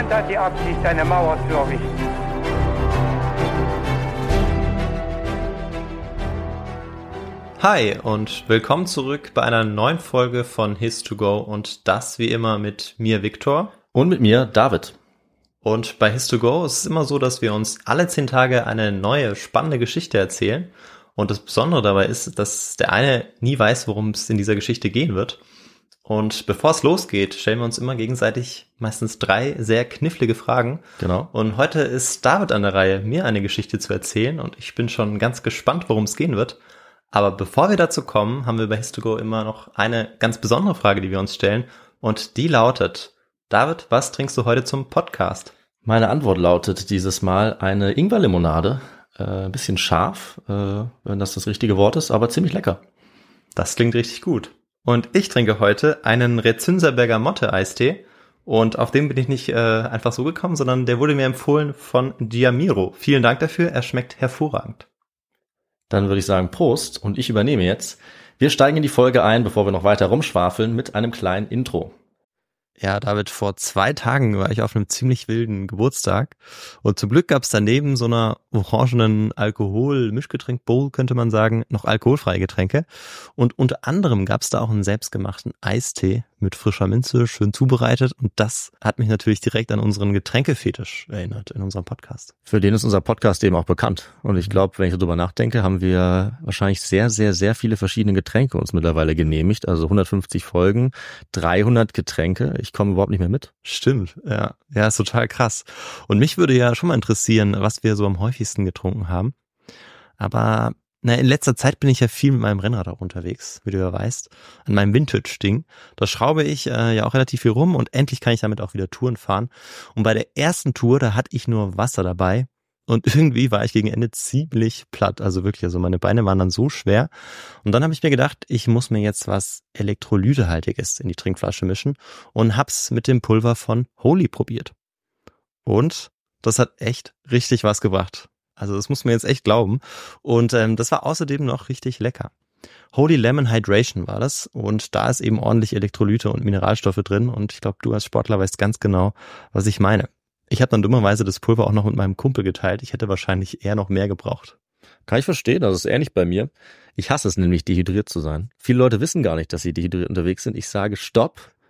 Niemand hat die Absicht, eine Mauer zu errichten. Hi und willkommen zurück bei einer neuen Folge von His2Go und das wie immer mit mir Viktor. Und mit mir, David. Und bei His2Go ist es immer so, dass wir uns alle zehn Tage eine neue spannende Geschichte erzählen. Und das Besondere dabei ist, dass der eine nie weiß, worum es in dieser Geschichte gehen wird. Und bevor es losgeht, stellen wir uns immer gegenseitig meistens drei sehr knifflige Fragen. Genau. Und heute ist David an der Reihe, mir eine Geschichte zu erzählen. Und ich bin schon ganz gespannt, worum es gehen wird. Aber bevor wir dazu kommen, haben wir bei His2Go immer noch eine ganz besondere Frage, die wir uns stellen. Und die lautet, David, was trinkst du heute zum Podcast? Meine Antwort lautet dieses Mal eine Ingwerlimonade. Äh, ein bisschen scharf, äh, wenn das das richtige Wort ist, aber ziemlich lecker. Das klingt richtig gut. Und ich trinke heute einen Rezünserberger Motte Eistee. Und auf den bin ich nicht äh, einfach so gekommen, sondern der wurde mir empfohlen von Giamiro. Vielen Dank dafür, er schmeckt hervorragend. Dann würde ich sagen Prost und ich übernehme jetzt. Wir steigen in die Folge ein, bevor wir noch weiter rumschwafeln, mit einem kleinen Intro. Ja, David, vor zwei Tagen war ich auf einem ziemlich wilden Geburtstag und zum Glück gab es daneben so einer orangenen Alkohol-Mischgetränk-Bowl, könnte man sagen, noch alkoholfreie Getränke. Und unter anderem gab es da auch einen selbstgemachten Eistee mit frischer Minze, schön zubereitet. Und das hat mich natürlich direkt an unseren Getränkefetisch erinnert in unserem Podcast. Für den ist unser Podcast eben auch bekannt. Und ich glaube, wenn ich darüber nachdenke, haben wir wahrscheinlich sehr, sehr, sehr viele verschiedene Getränke uns mittlerweile genehmigt. Also 150 Folgen, 300 Getränke. Ich komme überhaupt nicht mehr mit. Stimmt, ja. Ja, ist total krass. Und mich würde ja schon mal interessieren, was wir so am häufigsten getrunken haben. Aber na, in letzter Zeit bin ich ja viel mit meinem Rennrad auch unterwegs, wie du ja weißt, an meinem Vintage-Ding. Da schraube ich äh, ja auch relativ viel rum und endlich kann ich damit auch wieder Touren fahren. Und bei der ersten Tour, da hatte ich nur Wasser dabei und irgendwie war ich gegen Ende ziemlich platt. Also wirklich, also meine Beine waren dann so schwer. Und dann habe ich mir gedacht, ich muss mir jetzt was Elektrolytehaltiges in die Trinkflasche mischen und hab's mit dem Pulver von Holy probiert. Und das hat echt richtig was gebracht. Also das muss man jetzt echt glauben. Und ähm, das war außerdem noch richtig lecker. Holy Lemon Hydration war das und da ist eben ordentlich Elektrolyte und Mineralstoffe drin und ich glaube, du als Sportler weißt ganz genau, was ich meine. Ich habe dann dummerweise das Pulver auch noch mit meinem Kumpel geteilt. Ich hätte wahrscheinlich eher noch mehr gebraucht. Kann ich verstehen, das ist ähnlich bei mir. Ich hasse es nämlich, dehydriert zu sein. Viele Leute wissen gar nicht, dass sie dehydriert unterwegs sind. Ich sage Stopp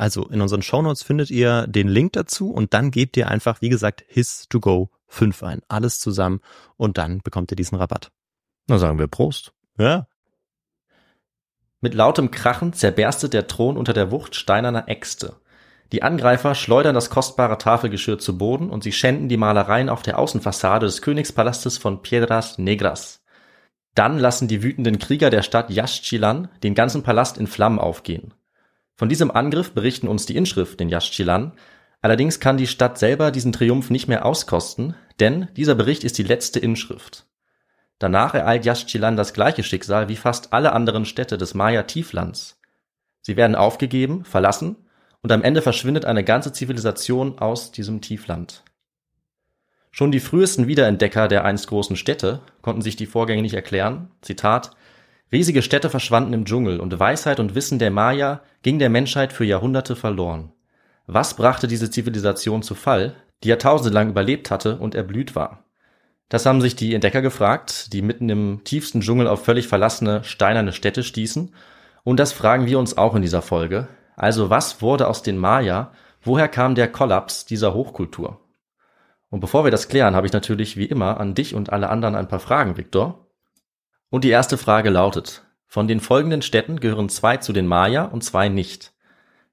Also in unseren Shownotes findet ihr den Link dazu und dann gebt ihr einfach, wie gesagt, his to go 5 ein. Alles zusammen und dann bekommt ihr diesen Rabatt. Na sagen wir Prost. Ja. Mit lautem Krachen zerberstet der Thron unter der Wucht steinerner Äxte. Die Angreifer schleudern das kostbare Tafelgeschirr zu Boden und sie schänden die Malereien auf der Außenfassade des Königspalastes von Piedras Negras. Dann lassen die wütenden Krieger der Stadt Yaxchilan den ganzen Palast in Flammen aufgehen. Von diesem Angriff berichten uns die Inschriften in Yaxchilan, allerdings kann die Stadt selber diesen Triumph nicht mehr auskosten, denn dieser Bericht ist die letzte Inschrift. Danach ereilt Yaxchilan das gleiche Schicksal wie fast alle anderen Städte des Maya-Tieflands. Sie werden aufgegeben, verlassen und am Ende verschwindet eine ganze Zivilisation aus diesem Tiefland. Schon die frühesten Wiederentdecker der einst großen Städte konnten sich die Vorgänge nicht erklären. Zitat Riesige Städte verschwanden im Dschungel und Weisheit und Wissen der Maya ging der Menschheit für Jahrhunderte verloren. Was brachte diese Zivilisation zu Fall, die Jahrtausende lang überlebt hatte und erblüht war? Das haben sich die Entdecker gefragt, die mitten im tiefsten Dschungel auf völlig verlassene, steinerne Städte stießen. Und das fragen wir uns auch in dieser Folge. Also was wurde aus den Maya? Woher kam der Kollaps dieser Hochkultur? Und bevor wir das klären, habe ich natürlich wie immer an dich und alle anderen ein paar Fragen, Viktor. Und die erste Frage lautet, von den folgenden Städten gehören zwei zu den Maya und zwei nicht.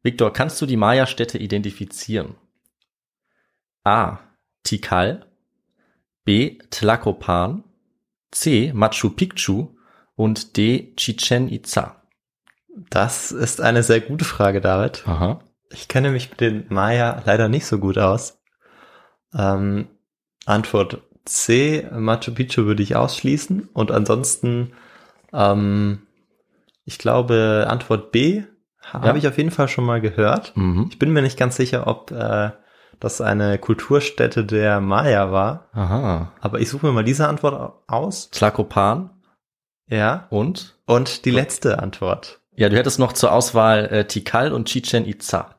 Viktor, kannst du die Maya-Städte identifizieren? A. Tikal, B. Tlacopan, C. Machu Picchu und D. Chichen Itza. Das ist eine sehr gute Frage, David. Aha. Ich kenne mich mit den Maya leider nicht so gut aus. Ähm, Antwort C, Machu Picchu würde ich ausschließen. Und ansonsten, ähm, ich glaube, Antwort B habe Ja. ich auf jeden Fall schon mal gehört. Mhm. Ich bin mir nicht ganz sicher, ob äh, das eine Kulturstätte der Maya war. Aha. Aber ich suche mir mal diese Antwort au- aus. Tlacopan Ja. und? Und die letzte Antwort. Ja, du hättest noch zur Auswahl äh, Tikal und Chichen Itza.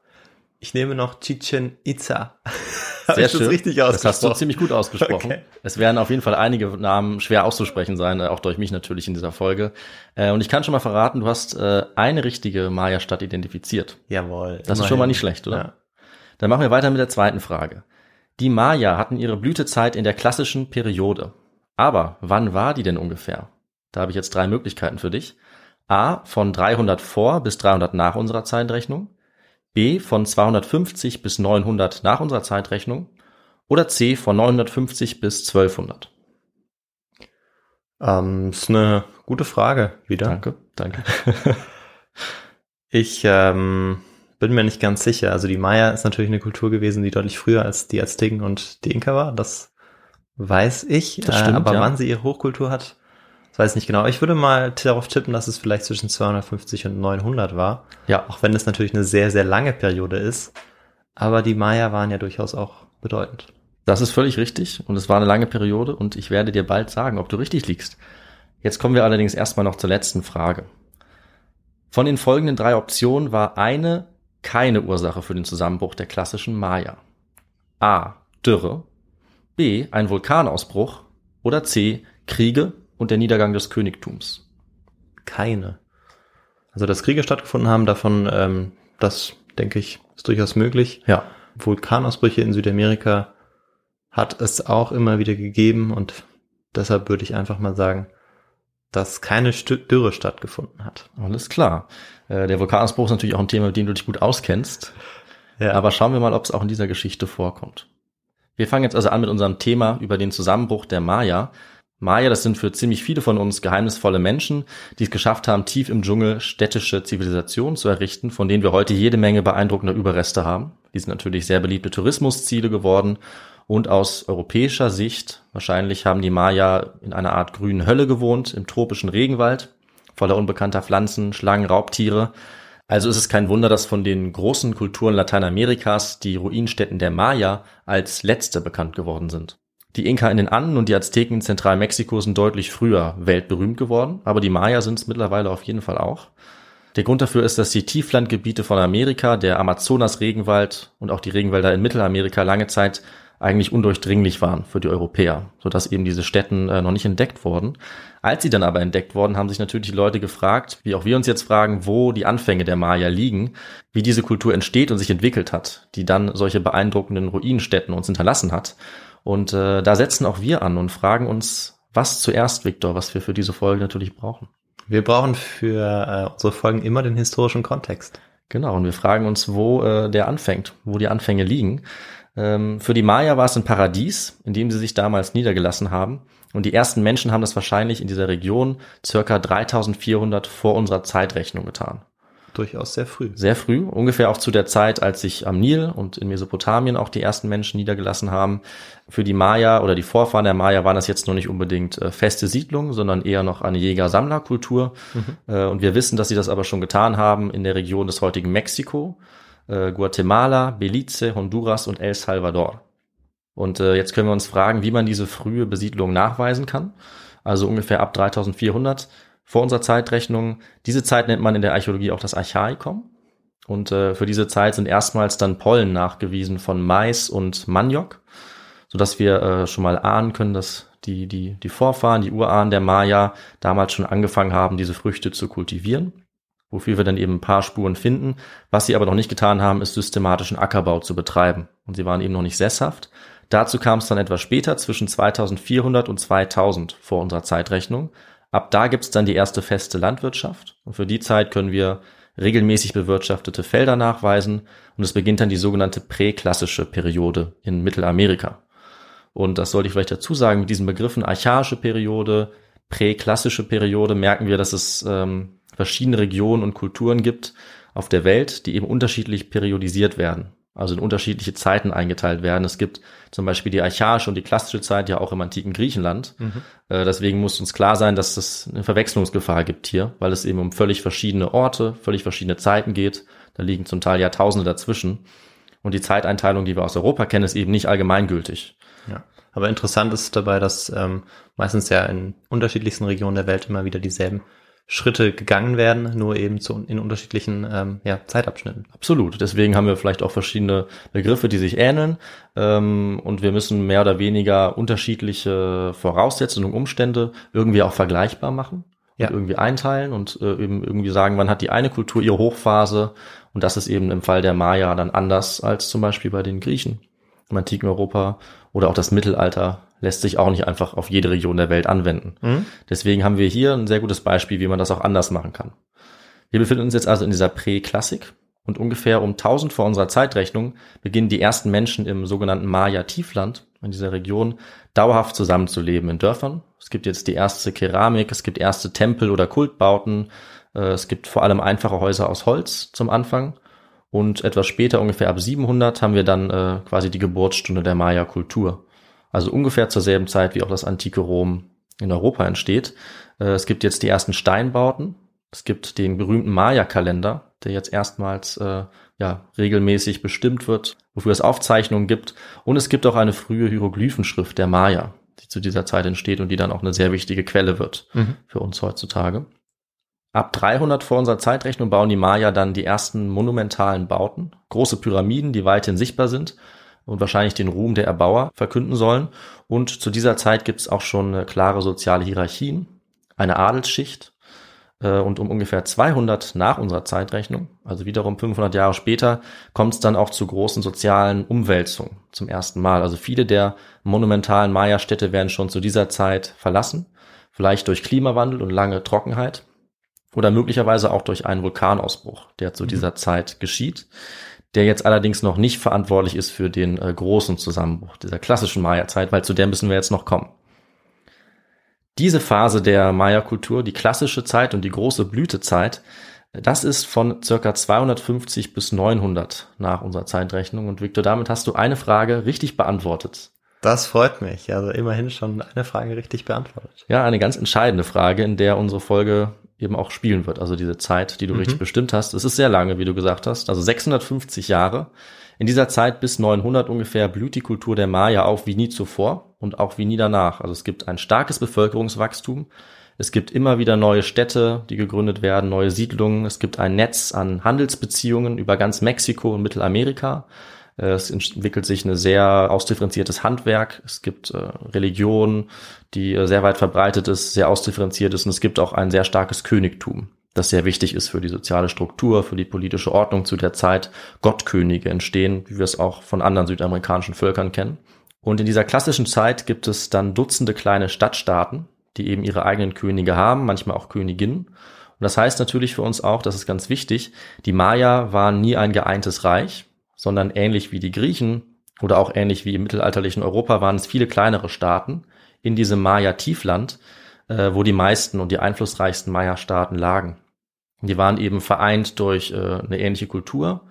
Ich nehme noch Chichen Itza. Sehr ich das schön. richtig Das hast du ausgesprochen? ziemlich gut ausgesprochen. Okay. Es werden auf jeden Fall einige Namen schwer auszusprechen sein, äh, auch durch mich natürlich in dieser Folge. Äh, und ich kann schon mal verraten, du hast äh, eine richtige Maya-Stadt identifiziert. Jawohl. Das ist schon mal nicht schlecht, oder? Ja. Dann machen wir weiter mit der zweiten Frage. Die Maya hatten ihre Blütezeit in der klassischen Periode. Aber wann war die denn ungefähr? Da habe ich jetzt drei Möglichkeiten für dich. A von 300 vor bis 300 nach unserer Zeitrechnung. B von 250 bis 900 nach unserer Zeitrechnung. Oder C von 950 bis 1200. Ähm, ist eine gute Frage wieder. Danke, danke. Ich ähm, bin mir nicht ganz sicher. Also die Maya ist natürlich eine Kultur gewesen, die deutlich früher als die Azteken und die Inka war. Das weiß ich. Das stimmt, äh, aber ja. wann sie ihre Hochkultur hat, weiß ich nicht genau. Ich würde mal darauf tippen, dass es vielleicht zwischen 250 und 900 war. Ja, Auch wenn es natürlich eine sehr, sehr lange Periode ist. Aber die Maya waren ja durchaus auch bedeutend. Das ist völlig richtig und es war eine lange Periode und ich werde dir bald sagen, ob du richtig liegst. Jetzt kommen wir allerdings erstmal noch zur letzten Frage. Von den folgenden drei Optionen war eine keine Ursache für den Zusammenbruch der klassischen Maya. A. Dürre. B. Ein Vulkanausbruch. Oder C. Kriege und der Niedergang des Königtums. Keine. Also, dass Kriege stattgefunden haben, davon, ähm, das denke ich, ist durchaus möglich. Ja. Vulkanausbrüche in Südamerika hat es auch immer wieder gegeben und deshalb würde ich einfach mal sagen, dass keine Dürre stattgefunden hat. Alles klar. Äh, Der Vulkanausbruch ist natürlich auch ein Thema, mit dem du dich gut auskennst. Ja, Aber schauen wir mal, ob es auch in dieser Geschichte vorkommt. Wir fangen jetzt also an mit unserem Thema über den Zusammenbruch der Maya. Maya, das sind für ziemlich viele von uns geheimnisvolle Menschen, die es geschafft haben, tief im Dschungel städtische Zivilisationen zu errichten, von denen wir heute jede Menge beeindruckender Überreste haben. Die sind natürlich sehr beliebte Tourismusziele geworden und aus europäischer Sicht, wahrscheinlich haben die Maya in einer Art grünen Hölle gewohnt, im tropischen Regenwald, voller unbekannter Pflanzen, Schlangen, Raubtiere. Also ist es kein Wunder, dass von den großen Kulturen Lateinamerikas die Ruinstätten der Maya als letzte bekannt geworden sind. Die Inka in den Anden und die Azteken in Zentralmexiko sind deutlich früher weltberühmt geworden, aber die Maya sind es mittlerweile auf jeden Fall auch. Der Grund dafür ist, dass die Tieflandgebiete von Amerika, der Amazonas-Regenwald und auch die Regenwälder in Mittelamerika lange Zeit eigentlich undurchdringlich waren für die Europäer, sodass eben diese Städten äh, noch nicht entdeckt wurden. Als sie dann aber entdeckt wurden, haben sich natürlich die Leute gefragt, wie auch wir uns jetzt fragen, wo die Anfänge der Maya liegen, wie diese Kultur entsteht und sich entwickelt hat, die dann solche beeindruckenden Ruinenstädten uns hinterlassen hat. Und äh, da setzen auch wir an und fragen uns, was zuerst, Viktor, was wir für diese Folge natürlich brauchen. Wir brauchen für äh, unsere Folgen immer den historischen Kontext. Genau, und wir fragen uns, wo äh, der anfängt, wo die Anfänge liegen. Ähm, für die Maya war es ein Paradies, in dem sie sich damals niedergelassen haben. Und die ersten Menschen haben das wahrscheinlich in dieser Region circa 3400 vor unserer Zeitrechnung getan. Durchaus sehr früh. Sehr früh, ungefähr auch zu der Zeit, als sich am Nil und in Mesopotamien auch die ersten Menschen niedergelassen haben. Für die Maya oder die Vorfahren der Maya waren das jetzt noch nicht unbedingt äh, feste Siedlungen, sondern eher noch eine Jäger-Sammler-Kultur. Mhm. Äh, und wir wissen, dass sie das aber schon getan haben in der Region des heutigen Mexiko, äh, Guatemala, Belize, Honduras und El Salvador. Und äh, jetzt können wir uns fragen, wie man diese frühe Besiedlung nachweisen kann. Also ungefähr ab 3400 vor unserer Zeitrechnung. Diese Zeit nennt man in der Archäologie auch das Archaikum. Und äh, für diese Zeit sind erstmals dann Pollen nachgewiesen von Mais und Maniok, sodass wir äh, schon mal ahnen können, dass die, die, die Vorfahren, die Urahnen der Maya damals schon angefangen haben, diese Früchte zu kultivieren, wofür wir dann eben ein paar Spuren finden. Was sie aber noch nicht getan haben, ist systematischen Ackerbau zu betreiben. Und sie waren eben noch nicht sesshaft. Dazu kam es dann etwas später, zwischen 2400 und 2000 vor unserer Zeitrechnung. Ab da gibt's dann die erste feste Landwirtschaft. Und für die Zeit können wir regelmäßig bewirtschaftete Felder nachweisen. Und es beginnt dann die sogenannte präklassische Periode in Mittelamerika. Und das sollte ich vielleicht dazu sagen, mit diesen Begriffen archaische Periode, präklassische Periode merken wir, dass es ähm, verschiedene Regionen und Kulturen gibt auf der Welt, die eben unterschiedlich periodisiert werden also in unterschiedliche Zeiten eingeteilt werden. Es gibt zum Beispiel die archaische und die klassische Zeit ja auch im antiken Griechenland. Mhm. Äh, deswegen muss uns klar sein, dass es eine Verwechslungsgefahr gibt hier, weil es eben um völlig verschiedene Orte, völlig verschiedene Zeiten geht. Da liegen zum Teil Jahrtausende dazwischen. Und die Zeiteinteilung, die wir aus Europa kennen, ist eben nicht allgemeingültig. Ja. Aber interessant ist dabei, dass ähm, meistens ja in unterschiedlichsten Regionen der Welt immer wieder dieselben Schritte gegangen werden, nur eben zu, in unterschiedlichen ähm, ja, Zeitabschnitten. Absolut. Deswegen haben wir vielleicht auch verschiedene Begriffe, die sich ähneln. Ähm, und wir müssen mehr oder weniger unterschiedliche Voraussetzungen und Umstände irgendwie auch vergleichbar machen. Ja. Und irgendwie einteilen und äh, eben irgendwie sagen, man hat die eine Kultur ihre Hochphase und das ist eben im Fall der Maya dann anders als zum Beispiel bei den Griechen im antiken Europa oder auch das Mittelalter lässt sich auch nicht einfach auf jede Region der Welt anwenden. Mhm. Deswegen haben wir hier ein sehr gutes Beispiel, wie man das auch anders machen kann. Wir befinden uns jetzt also in dieser Prä-Klassik und ungefähr um 1000 vor unserer Zeitrechnung beginnen die ersten Menschen im sogenannten Maya-Tiefland in dieser Region dauerhaft zusammenzuleben in Dörfern. Es gibt jetzt die erste Keramik, es gibt erste Tempel oder Kultbauten, äh, es gibt vor allem einfache Häuser aus Holz zum Anfang und etwas später, ungefähr ab 700, haben wir dann äh, quasi die Geburtsstunde der Maya-Kultur also ungefähr zur selben Zeit, wie auch das antike Rom in Europa entsteht. Äh, es gibt jetzt die ersten Steinbauten. Es gibt den berühmten Maya-Kalender, der jetzt erstmals äh, ja, regelmäßig bestimmt wird, wofür es Aufzeichnungen gibt. Und es gibt auch eine frühe Hieroglyphenschrift der Maya, die zu dieser Zeit entsteht und die dann auch eine sehr wichtige Quelle wird mhm. für uns heutzutage. Ab 300 vor unserer Zeitrechnung bauen die Maya dann die ersten monumentalen Bauten, große Pyramiden, die weithin sichtbar sind und wahrscheinlich den Ruhm der Erbauer verkünden sollen. Und zu dieser Zeit gibt es auch schon klare soziale Hierarchien, eine Adelsschicht. Äh, und um ungefähr 200 nach unserer Zeitrechnung, also wiederum 500 Jahre später, kommt es dann auch zu großen sozialen Umwälzungen zum ersten Mal. Also viele der monumentalen Maya-Städte werden schon zu dieser Zeit verlassen, vielleicht durch Klimawandel und lange Trockenheit oder möglicherweise auch durch einen Vulkanausbruch, der zu mhm. dieser Zeit geschieht der jetzt allerdings noch nicht verantwortlich ist für den äh, großen Zusammenbruch dieser klassischen Maya-Zeit, weil zu der müssen wir jetzt noch kommen. Diese Phase der Maya-Kultur, die klassische Zeit und die große Blütezeit, das ist von circa 250 bis 900 nach unserer Zeitrechnung. Und Victor, damit hast du eine Frage richtig beantwortet. Das freut mich. Also immerhin schon eine Frage richtig beantwortet. Ja, eine ganz entscheidende Frage, in der unsere Folge eben auch spielen wird. Also diese Zeit, die du mhm. richtig bestimmt hast. Es ist sehr lange, wie du gesagt hast. Also 650 Jahre. In dieser Zeit bis 900 ungefähr blüht die Kultur der Maya auf wie nie zuvor und auch wie nie danach. Also es gibt ein starkes Bevölkerungswachstum. Es gibt immer wieder neue Städte, die gegründet werden, neue Siedlungen. Es gibt ein Netz an Handelsbeziehungen über ganz Mexiko und Mittelamerika. Äh, Es entwickelt sich ein sehr ausdifferenziertes Handwerk. Es gibt äh, Religion, die äh, sehr weit verbreitet ist, sehr ausdifferenziert ist. Und es gibt auch ein sehr starkes Königtum, das sehr wichtig ist für die soziale Struktur, für die politische Ordnung zu der Zeit. Gottkönige entstehen, wie wir es auch von anderen südamerikanischen Völkern kennen. Und in dieser klassischen Zeit gibt es dann Dutzende kleine Stadtstaaten, die eben ihre eigenen Könige haben, manchmal auch Königinnen. Und das heißt natürlich für uns auch, das ist ganz wichtig, die Maya waren nie ein geeintes Reich, sondern ähnlich wie die Griechen oder auch ähnlich wie im mittelalterlichen Europa waren es viele kleinere Staaten in diesem Maya-Tiefland, äh, wo die meisten und die einflussreichsten Maya-Staaten lagen. Die waren eben vereint durch äh, eine ähnliche Kultur,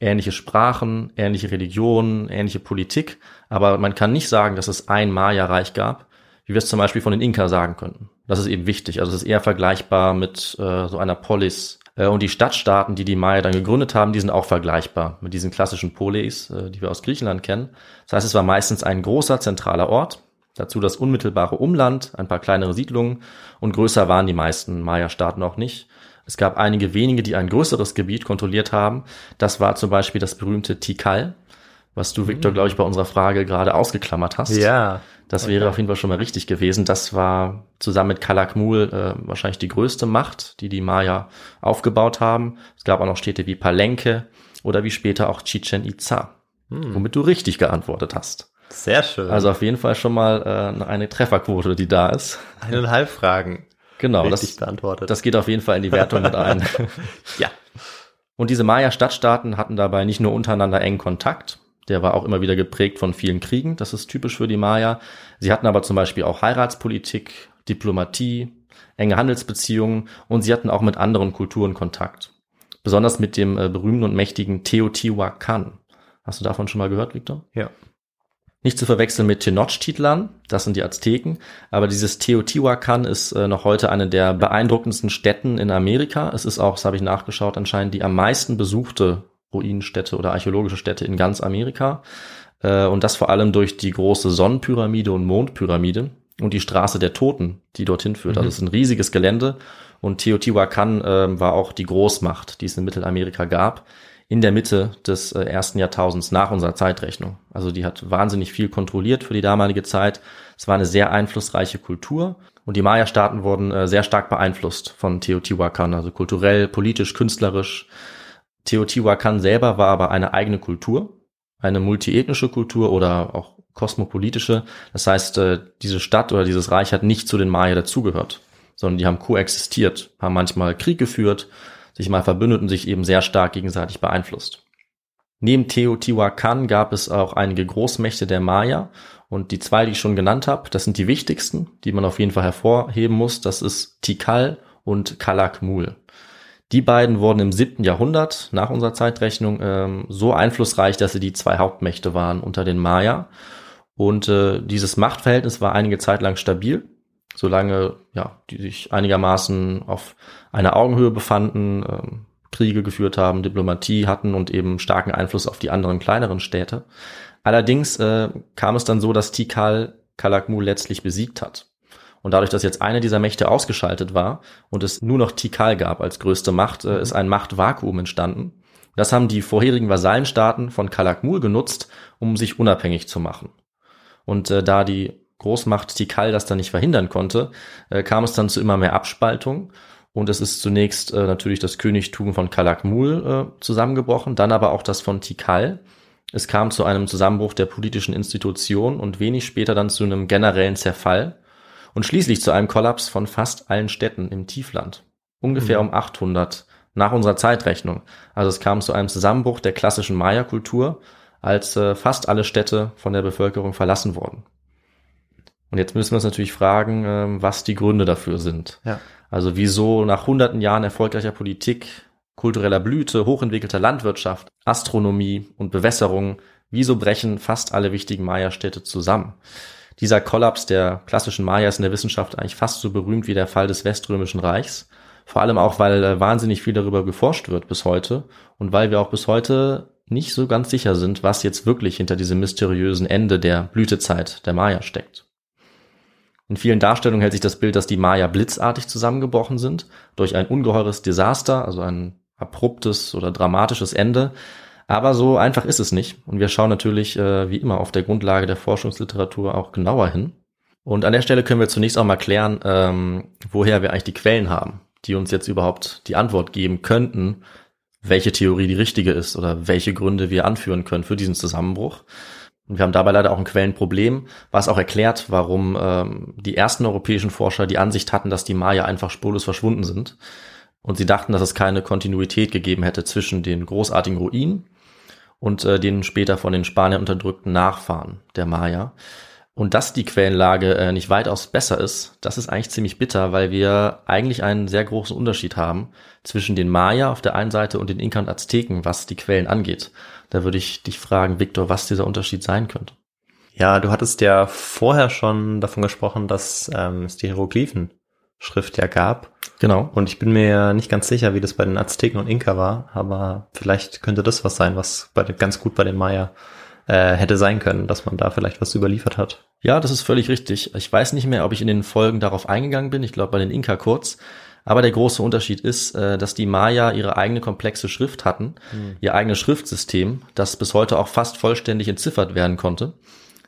ähnliche Sprachen, ähnliche Religionen, ähnliche Politik, aber man kann nicht sagen, dass es ein Maya-Reich gab, wie wir es zum Beispiel von den Inka sagen könnten. Das ist eben wichtig. Also es ist eher vergleichbar mit äh, so einer Polis. Äh, und die Stadtstaaten, die die Maya dann gegründet haben, die sind auch vergleichbar mit diesen klassischen Polis, äh, die wir aus Griechenland kennen. Das heißt, es war meistens ein großer zentraler Ort, dazu das unmittelbare Umland, ein paar kleinere Siedlungen und größer waren die meisten Maya-Staaten auch nicht. Es gab einige wenige, die ein größeres Gebiet kontrolliert haben. Das war zum Beispiel das berühmte Tikal, was du, Victor, glaube ich, bei unserer Frage gerade ausgeklammert hast. Ja. Das wäre auf jeden Fall schon mal richtig gewesen. Das war zusammen mit Kalakmul äh, wahrscheinlich die größte Macht, die die Maya aufgebaut haben. Es gab auch noch Städte wie Palenque oder wie später auch Chichen Itza, womit du richtig geantwortet hast. Sehr schön. Also auf jeden Fall schon mal äh, eine Trefferquote, die da ist. eineinhalb Fragen. Genau, richtig das, beantwortet. das geht auf jeden Fall in die Wertung mit ein. ja. Und diese Maya-Stadtstaaten hatten dabei nicht nur untereinander engen Kontakt, der war auch immer wieder geprägt von vielen Kriegen, das ist typisch für die Maya. Sie hatten aber zum Beispiel auch Heiratspolitik, Diplomatie, enge Handelsbeziehungen und sie hatten auch mit anderen Kulturen Kontakt. Besonders mit dem äh, berühmten und mächtigen Teotihuacan. Hast du davon schon mal gehört, Victor? Ja. Nicht zu verwechseln mit Tenochtitlan, das sind die Azteken, aber dieses Teotihuacan ist äh, noch heute eine der beeindruckendsten Städten in Amerika. Es ist auch, das habe ich nachgeschaut, anscheinend die am meisten besuchte Ruinenstätte oder archäologische Stätte in ganz Amerika. Äh, und das vor allem durch die große Sonnenpyramide und Mondpyramide und die Straße der Toten, die dorthin führt. Also es ist ein riesiges Gelände und Teotihuacan äh, war auch die Großmacht, die es in Mittelamerika gab in der Mitte des äh, ersten Jahrtausends nach unserer Zeitrechnung. Also die hat wahnsinnig viel kontrolliert für die damalige Zeit. Es war eine sehr einflussreiche Kultur und die Maya-Staaten wurden äh, sehr stark beeinflusst von Teotihuacan, also kulturell, politisch, künstlerisch. Teotihuacan selber war aber eine eigene Kultur, eine multiethnische Kultur oder auch kosmopolitische. Das heißt, äh, diese Stadt oder dieses Reich hat nicht zu den Maya dazugehört, sondern die haben koexistiert, haben manchmal Krieg geführt, sich mal verbündet und sich eben sehr stark gegenseitig beeinflusst. Neben Teotihuacan gab es auch einige Großmächte der Maya und die zwei, die ich schon genannt habe, das sind die wichtigsten, die man auf jeden Fall hervorheben muss. Das ist Tikal und Calakmul. Die beiden wurden im siebten Jahrhundert nach unserer Zeitrechnung ähm, so einflussreich, dass sie die zwei Hauptmächte waren unter den Maya. Und äh, dieses Machtverhältnis war einige Zeit lang stabil solange ja, die sich einigermaßen auf einer Augenhöhe befanden, ähm, Kriege geführt haben, Diplomatie hatten und eben starken Einfluss auf die anderen kleineren Städte. Allerdings äh, kam es dann so, dass Tikal Kalakmul letztlich besiegt hat. Und dadurch, dass jetzt eine dieser Mächte ausgeschaltet war und es nur noch Tikal gab als größte Macht, äh, ist ein Machtvakuum entstanden. Das haben die vorherigen Vasallenstaaten von Kalakmul genutzt, um sich unabhängig zu machen. Und äh, da die Großmacht Tikal das dann nicht verhindern konnte, äh, kam es dann zu immer mehr Abspaltung. Und es ist zunächst äh, natürlich das Königtum von Kalakmul äh, zusammengebrochen, dann aber auch das von Tikal. Es kam zu einem Zusammenbruch der politischen Institution und wenig später dann zu einem generellen Zerfall und schließlich zu einem Kollaps von fast allen Städten im Tiefland. Ungefähr um 800 nach unserer Zeitrechnung. Also es kam zu einem Zusammenbruch der klassischen Maya-Kultur, als äh, fast alle Städte von der Bevölkerung verlassen wurden. Und jetzt müssen wir uns natürlich fragen, ähm, was die Gründe dafür sind. Ja. Also wieso nach hunderten Jahren erfolgreicher Politik, kultureller Blüte, hochentwickelter Landwirtschaft, Astronomie und Bewässerung, wieso brechen fast alle wichtigen Maya-Städte zusammen? Dieser Kollaps der klassischen Maya ist in der Wissenschaft eigentlich fast so berühmt wie der Fall des Weströmischen Reichs. Vor allem auch, weil äh, wahnsinnig viel darüber geforscht wird bis heute und weil wir auch bis heute nicht so ganz sicher sind, was jetzt wirklich hinter diesem mysteriösen Ende der Blütezeit der Maya steckt. In vielen Darstellungen hält sich das Bild, dass die Maya blitzartig zusammengebrochen sind durch ein ungeheures Desaster, also ein abruptes oder dramatisches Ende. Aber so einfach ist es nicht. Und wir schauen natürlich, äh, wie immer, auf der Grundlage der Forschungsliteratur auch genauer hin. Und an der Stelle können wir zunächst auch mal klären, ähm, woher wir eigentlich die Quellen haben, die uns jetzt überhaupt die Antwort geben könnten, welche Theorie die richtige ist oder welche Gründe wir anführen können für diesen Zusammenbruch. Und wir haben dabei leider auch ein Quellenproblem, was auch erklärt, warum ähm, die ersten europäischen Forscher die Ansicht hatten, dass die Maya einfach spurlos verschwunden sind. Und sie dachten, dass es keine Kontinuität gegeben hätte zwischen den großartigen Ruinen und äh, den später von den Spaniern unterdrückten Nachfahren der Maya. Und dass die Quellenlage äh, nicht weitaus besser ist, das ist eigentlich ziemlich bitter, weil wir eigentlich einen sehr großen Unterschied haben zwischen den Maya auf der einen Seite und den Inka und Azteken, was die Quellen angeht. Da würde ich dich fragen, Viktor, was dieser Unterschied sein könnte. Ja, du hattest ja vorher schon davon gesprochen, dass ähm, es die Hieroglyphen-Schrift ja gab. Genau. Und ich bin mir ja nicht ganz sicher, wie das bei den Azteken und Inka war, aber vielleicht könnte das was sein, was bei, ganz gut bei den Maya äh, hätte sein können, dass man da vielleicht was überliefert hat. Ja, das ist völlig richtig. Ich weiß nicht mehr, ob ich in den Folgen darauf eingegangen bin. Ich glaube bei den Inka kurz. Aber der große Unterschied ist, äh, dass die Maya ihre eigene komplexe Schrift hatten, mhm. ihr eigenes Schriftsystem, das bis heute auch fast vollständig entziffert werden konnte.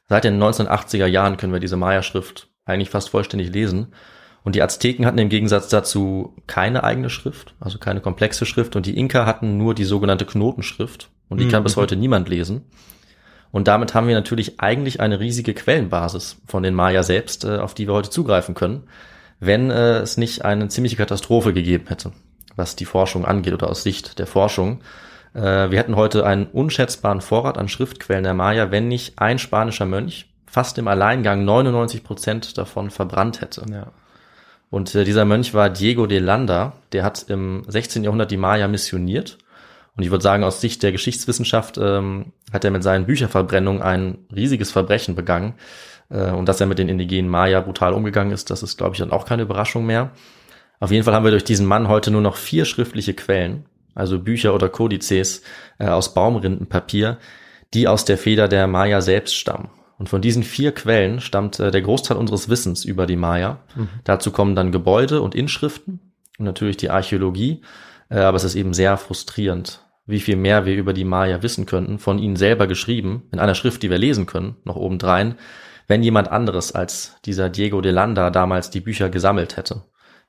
Seit den 1980er Jahren können wir diese Maya-Schrift eigentlich fast vollständig lesen. Und die Azteken hatten im Gegensatz dazu keine eigene Schrift, also keine komplexe Schrift. Und die Inka hatten nur die sogenannte Knotenschrift. Und die mhm. kann bis heute niemand lesen. Und damit haben wir natürlich eigentlich eine riesige Quellenbasis von den Maya selbst, äh, auf die wir heute zugreifen können, wenn äh, es nicht eine ziemliche Katastrophe gegeben hätte, was die Forschung angeht oder aus Sicht der Forschung. Äh, wir hätten heute einen unschätzbaren Vorrat an Schriftquellen der Maya, wenn nicht ein spanischer Mönch fast im Alleingang 99 Prozent davon verbrannt hätte. Ja. Und dieser Mönch war Diego de Landa, der hat im 16. Jahrhundert die Maya missioniert und ich würde sagen, aus Sicht der Geschichtswissenschaft ähm, hat er mit seinen Bücherverbrennungen ein riesiges Verbrechen begangen. Äh, und dass er mit den indigenen Maya brutal umgegangen ist, das ist, glaube ich, dann auch keine Überraschung mehr. Auf jeden Fall haben wir durch diesen Mann heute nur noch vier schriftliche Quellen, also Bücher oder Kodizes äh, aus Baumrindenpapier, die aus der Feder der Maya selbst stammen. Und von diesen vier Quellen stammt äh, der Großteil unseres Wissens über die Maya. Mhm. Dazu kommen dann Gebäude und Inschriften und natürlich die Archäologie. Äh, aber es ist eben sehr frustrierend, wie viel mehr wir über die Maya wissen könnten, von ihnen selber geschrieben, in einer Schrift, die wir lesen können, noch obendrein, wenn jemand anderes als dieser Diego de Landa damals die Bücher gesammelt hätte,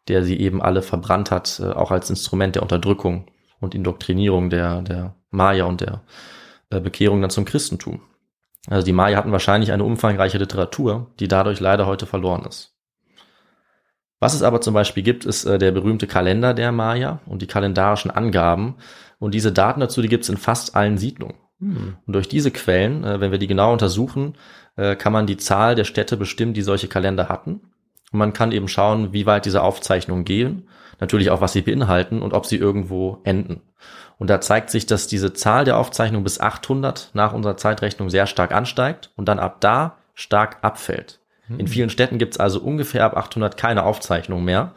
der sie eben alle verbrannt hat, äh, auch als Instrument der Unterdrückung und Indoktrinierung der, der Maya und der äh, Bekehrung dann zum Christentum. Also die Maya hatten wahrscheinlich eine umfangreiche Literatur, die dadurch leider heute verloren ist. Was es aber zum Beispiel gibt, ist äh, der berühmte Kalender der Maya und die kalendarischen Angaben, und diese Daten dazu, die gibt es in fast allen Siedlungen. Hm. Und durch diese Quellen, äh, wenn wir die genau untersuchen, äh, kann man die Zahl der Städte bestimmen, die solche Kalender hatten. Und man kann eben schauen, wie weit diese Aufzeichnungen gehen, natürlich auch, was sie beinhalten und ob sie irgendwo enden. Und da zeigt sich, dass diese Zahl der Aufzeichnungen bis 800 nach unserer Zeitrechnung sehr stark ansteigt und dann ab da stark abfällt. In hm. vielen Städten gibt es also ungefähr ab 800 keine Aufzeichnungen mehr.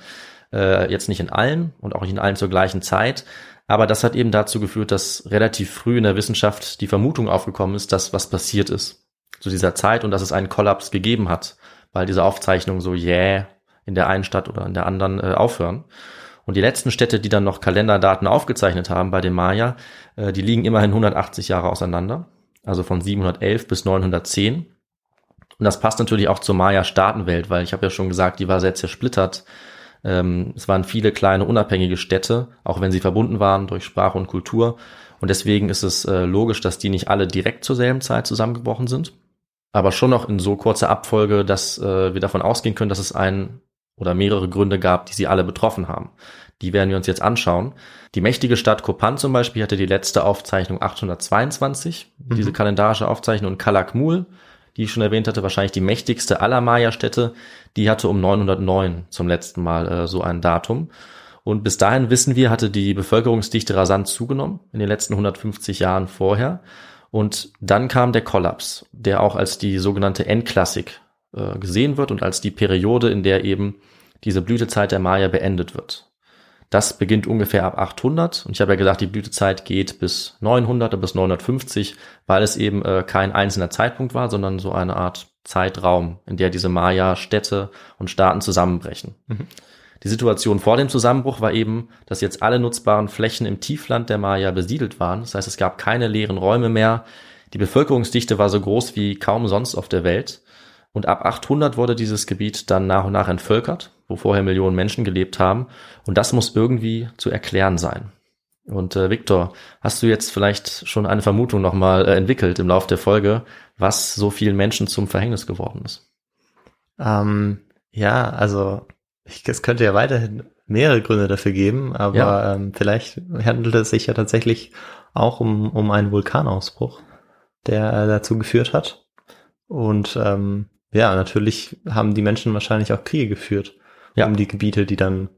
Äh, jetzt nicht in allen und auch nicht in allen zur gleichen Zeit. Aber das hat eben dazu geführt, dass relativ früh in der Wissenschaft die Vermutung aufgekommen ist, dass was passiert ist zu dieser Zeit und dass es einen Kollaps gegeben hat, weil diese Aufzeichnungen so jäh yeah in der einen Stadt oder in der anderen äh, aufhören. Und die letzten Städte, die dann noch Kalenderdaten aufgezeichnet haben bei den Maya, äh, die liegen immerhin 180 Jahre auseinander, also von 711 bis 910. Und das passt natürlich auch zur Maya-Staatenwelt, weil ich habe ja schon gesagt, die war sehr zersplittert ähm, es waren viele kleine unabhängige Städte, auch wenn sie verbunden waren durch Sprache und Kultur. Und deswegen ist es äh, logisch, dass die nicht alle direkt zur selben Zeit zusammengebrochen sind, aber schon noch in so kurzer Abfolge, dass äh, wir davon ausgehen können, dass es ein oder mehrere Gründe gab, die sie alle betroffen haben. Die werden wir uns jetzt anschauen. Die mächtige Stadt Kopan zum Beispiel hatte die letzte Aufzeichnung 822, mhm. diese kalendarische Aufzeichnung, und Kalakmul die ich schon erwähnt hatte, wahrscheinlich die mächtigste aller Maya-Städte, die hatte um 909 zum letzten Mal äh, so ein Datum. Und bis dahin wissen wir, hatte die Bevölkerungsdichte rasant zugenommen in den letzten 150 Jahren vorher. Und dann kam der Kollaps, der auch als die sogenannte Endklassik äh, gesehen wird und als die Periode, in der eben diese Blütezeit der Maya beendet wird. Das beginnt ungefähr ab 800 und ich habe ja gesagt, die Blütezeit geht bis 900 bis 950, weil es eben äh, kein einzelner Zeitpunkt war, sondern so eine Art Zeitraum, in der diese Maya-Städte und Staaten zusammenbrechen. Mhm. Die Situation vor dem Zusammenbruch war eben, dass jetzt alle nutzbaren Flächen im Tiefland der Maya besiedelt waren. Das heißt, es gab keine leeren Räume mehr. Die Bevölkerungsdichte war so groß wie kaum sonst auf der Welt. Und ab 800 wurde dieses Gebiet dann nach und nach entvölkert, wo vorher Millionen Menschen gelebt haben. Und das muss irgendwie zu erklären sein. Und äh, Viktor, hast du jetzt vielleicht schon eine Vermutung nochmal äh, entwickelt im Laufe der Folge, was so vielen Menschen zum Verhängnis geworden ist? Ähm, ja, also ich, es könnte ja weiterhin mehrere Gründe dafür geben, aber Ja. ähm, vielleicht handelt es sich ja tatsächlich auch um, um einen Vulkanausbruch, der äh, dazu geführt hat. Und ähm, ja, natürlich haben die Menschen wahrscheinlich auch Kriege geführt Ja. um die Gebiete, die dann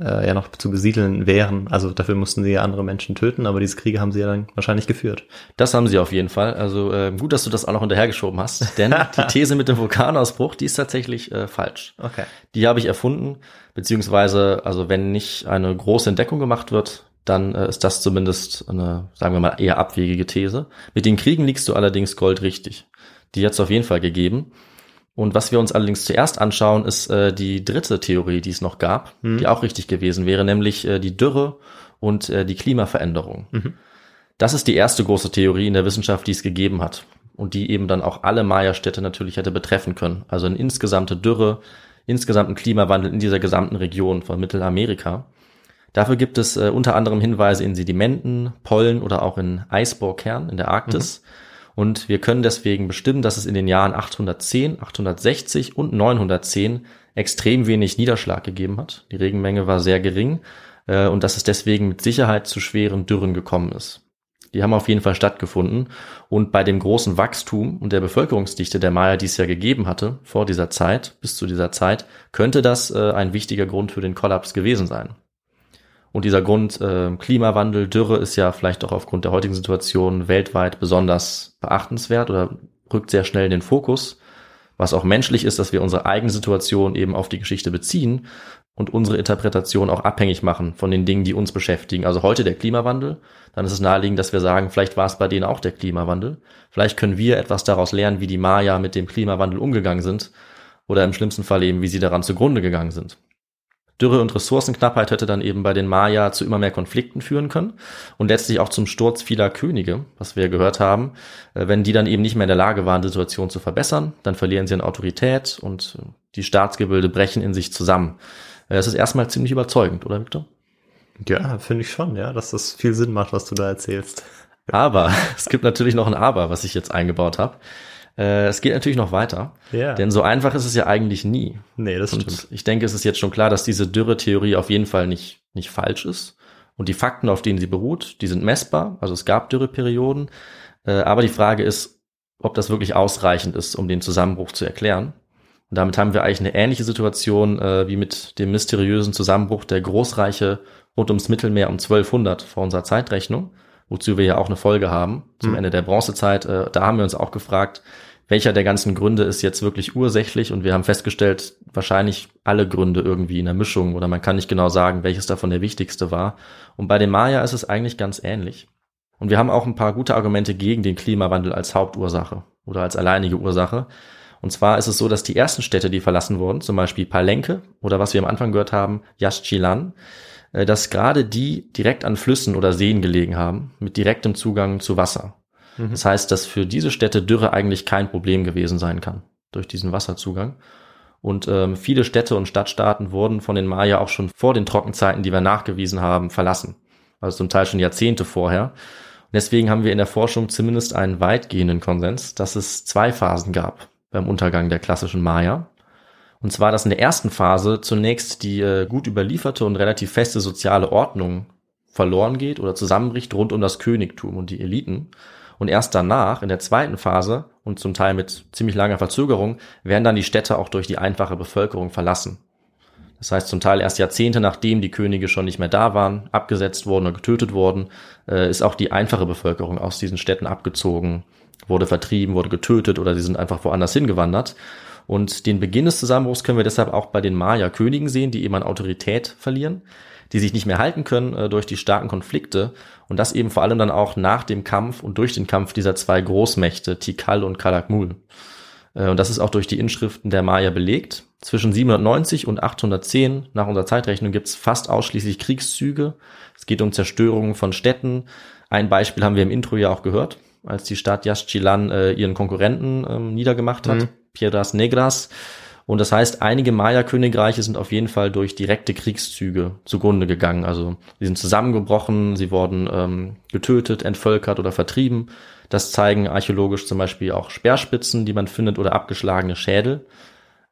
äh, ja noch zu besiedeln wären. Also dafür mussten sie ja andere Menschen töten, aber diese Kriege haben sie ja dann wahrscheinlich geführt. Das haben sie auf jeden Fall. Also äh, gut, dass du das auch noch hinterhergeschoben hast, denn die These mit dem Vulkanausbruch, die ist tatsächlich äh, falsch. Okay. Die habe ich erfunden, beziehungsweise, also wenn nicht eine große Entdeckung gemacht wird, dann äh, ist das zumindest eine, sagen wir mal, eher abwegige These. Mit den Kriegen liegst du allerdings goldrichtig. Die hat es auf jeden Fall gegeben. Und was wir uns allerdings zuerst anschauen, ist äh, die dritte Theorie, die es noch gab, Hm. die auch richtig gewesen wäre, nämlich äh, die Dürre und äh, die Klimaveränderung. Mhm. Das ist die erste große Theorie in der Wissenschaft, die es gegeben hat und die eben dann auch alle Maya-Städte natürlich hätte betreffen können. Also eine insgesamte Dürre, insgesamten Klimawandel in dieser gesamten Region von Mittelamerika. Dafür gibt es äh, unter anderem Hinweise in Sedimenten, Pollen oder auch in Eisbohrkernen in der Arktis. Und wir können deswegen bestimmen, dass es in den Jahren 810, 860 und 910 extrem wenig Niederschlag gegeben hat. Die Regenmenge war sehr gering äh, und dass es deswegen mit Sicherheit zu schweren Dürren gekommen ist. Die haben auf jeden Fall stattgefunden. Und bei dem großen Wachstum und der Bevölkerungsdichte der Maya, die es ja gegeben hatte, vor dieser Zeit, bis zu dieser Zeit, könnte das äh, ein wichtiger Grund für den Kollaps gewesen sein. Und dieser Grund äh, Klimawandel, Dürre ist ja vielleicht auch aufgrund der heutigen Situation weltweit besonders beachtenswert oder rückt sehr schnell in den Fokus, was auch menschlich ist, dass wir unsere eigene Situation eben auf die Geschichte beziehen und unsere Interpretation auch abhängig machen von den Dingen, die uns beschäftigen. Also heute der Klimawandel, dann ist es naheliegend, dass wir sagen, vielleicht war es bei denen auch der Klimawandel. Vielleicht können wir etwas daraus lernen, wie die Maya mit dem Klimawandel umgegangen sind oder im schlimmsten Fall eben, wie sie daran zugrunde gegangen sind. Dürre und Ressourcenknappheit hätte dann eben bei den Maya zu immer mehr Konflikten führen können und letztlich auch zum Sturz vieler Könige, was wir gehört haben. Äh, Wenn die dann eben nicht mehr in der Lage waren, die Situation zu verbessern, dann verlieren sie an Autorität und äh, die Staatsgebilde brechen in sich zusammen. Äh, Das ist erstmal ziemlich überzeugend, oder Victor? Ja, finde ich schon, ja, dass das viel Sinn macht, was du da erzählst. Aber es gibt natürlich noch ein Aber, was ich jetzt eingebaut habe. Äh, Es geht natürlich noch weiter, Ja. denn so einfach ist es ja eigentlich nie. nee, das Und stimmt. ich denke, es ist jetzt schon klar, dass diese Dürre-Theorie auf jeden Fall nicht, nicht falsch ist. Und die Fakten, auf denen sie beruht, die sind messbar. Also es gab Dürreperioden. Äh, aber die Frage ist, ob das wirklich ausreichend ist, um den Zusammenbruch zu erklären. Und damit haben wir eigentlich eine ähnliche Situation äh, wie mit dem mysteriösen Zusammenbruch der Großreiche rund ums Mittelmeer um 1200 vor unserer Zeitrechnung, wozu wir ja auch eine Folge haben zum Hm. Ende der Bronzezeit. Äh, da haben wir uns auch gefragt, welcher der ganzen Gründe ist jetzt wirklich ursächlich und wir haben festgestellt, wahrscheinlich alle Gründe irgendwie in der Mischung oder man kann nicht genau sagen, welches davon der wichtigste war. Und bei den Maya ist es eigentlich ganz ähnlich. Und wir haben auch ein paar gute Argumente gegen den Klimawandel als Hauptursache oder als alleinige Ursache. Und zwar ist es so, dass die ersten Städte, die verlassen wurden, zum Beispiel Palenque oder was wir am Anfang gehört haben, Yaxchilan, äh, dass gerade die direkt an Flüssen oder Seen gelegen haben, mit direktem Zugang zu Wasser. Mhm. Das heißt, dass für diese Städte Dürre eigentlich kein Problem gewesen sein kann durch diesen Wasserzugang. Und ähm, viele Städte und Stadtstaaten wurden von den Maya auch schon vor den Trockenzeiten, die wir nachgewiesen haben, verlassen. Also zum Teil schon Jahrzehnte vorher. Und deswegen haben wir in der Forschung zumindest einen weitgehenden Konsens, dass es zwei Phasen gab beim Untergang der klassischen Maya. Und zwar, dass in der ersten Phase zunächst die äh, gut überlieferte und relativ feste soziale Ordnung verloren geht oder zusammenbricht rund um das Königtum und die Eliten. Und erst danach, in der zweiten Phase und zum Teil mit ziemlich langer Verzögerung, werden dann die Städte auch durch die einfache Bevölkerung verlassen. Das heißt, zum Teil erst Jahrzehnte nachdem die Könige schon nicht mehr da waren, abgesetzt wurden oder getötet wurden, äh, ist auch die einfache Bevölkerung aus diesen Städten abgezogen, wurde vertrieben, wurde getötet oder sie sind einfach woanders hingewandert. Und den Beginn des Zusammenbruchs können wir deshalb auch bei den Maya-Königen sehen, die eben an Autorität verlieren, die sich nicht mehr halten können äh, durch die starken Konflikte und das eben vor allem dann auch nach dem Kampf und durch den Kampf dieser zwei Großmächte, Tikal und Calakmul. Äh, und das ist auch durch die Inschriften der Maya belegt. Zwischen 790 und 810 nach unserer Zeitrechnung gibt's fast ausschließlich Kriegszüge. Es geht um Zerstörungen von Städten. Ein Beispiel haben wir im Intro ja auch gehört, als die Stadt Yaxchilan äh, ihren Konkurrenten ähm, niedergemacht hat, Mhm. Piedras Negras. Und das heißt, einige Maya-Königreiche sind auf jeden Fall durch direkte Kriegszüge zugrunde gegangen. Also sie sind zusammengebrochen, sie wurden ähm, getötet, entvölkert oder vertrieben. Das zeigen archäologisch zum Beispiel auch Speerspitzen, die man findet, oder abgeschlagene Schädel.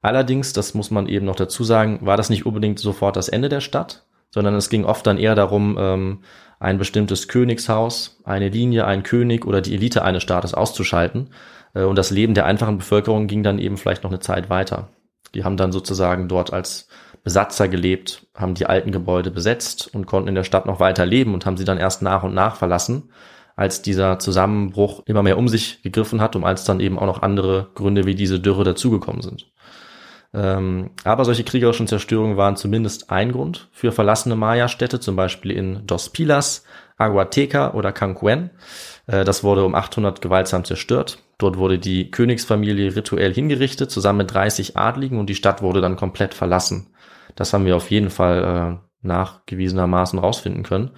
Allerdings, das muss man eben noch dazu sagen, war das nicht unbedingt sofort das Ende der Stadt, sondern es ging oft dann eher darum, ähm, ein bestimmtes Königshaus, eine Linie, einen König oder die Elite eines Staates auszuschalten. Äh, und das Leben der einfachen Bevölkerung ging dann eben vielleicht noch eine Zeit weiter. Die haben dann sozusagen dort als Besatzer gelebt, haben die alten Gebäude besetzt und konnten in der Stadt noch weiter leben und haben sie dann erst nach und nach verlassen, als dieser Zusammenbruch immer mehr um sich gegriffen hat und als dann eben auch noch andere Gründe wie diese Dürre dazugekommen sind. Ähm, aber solche kriegerischen Zerstörungen waren zumindest ein Grund für verlassene Maya-Städte, zum Beispiel in Dos Pilas, Aguateca oder Cancuen. Äh, das wurde um 800 gewaltsam zerstört. Dort wurde die Königsfamilie rituell hingerichtet, zusammen mit 30 Adligen, und die Stadt wurde dann komplett verlassen. Das haben wir auf jeden Fall äh, nachgewiesenermaßen rausfinden können.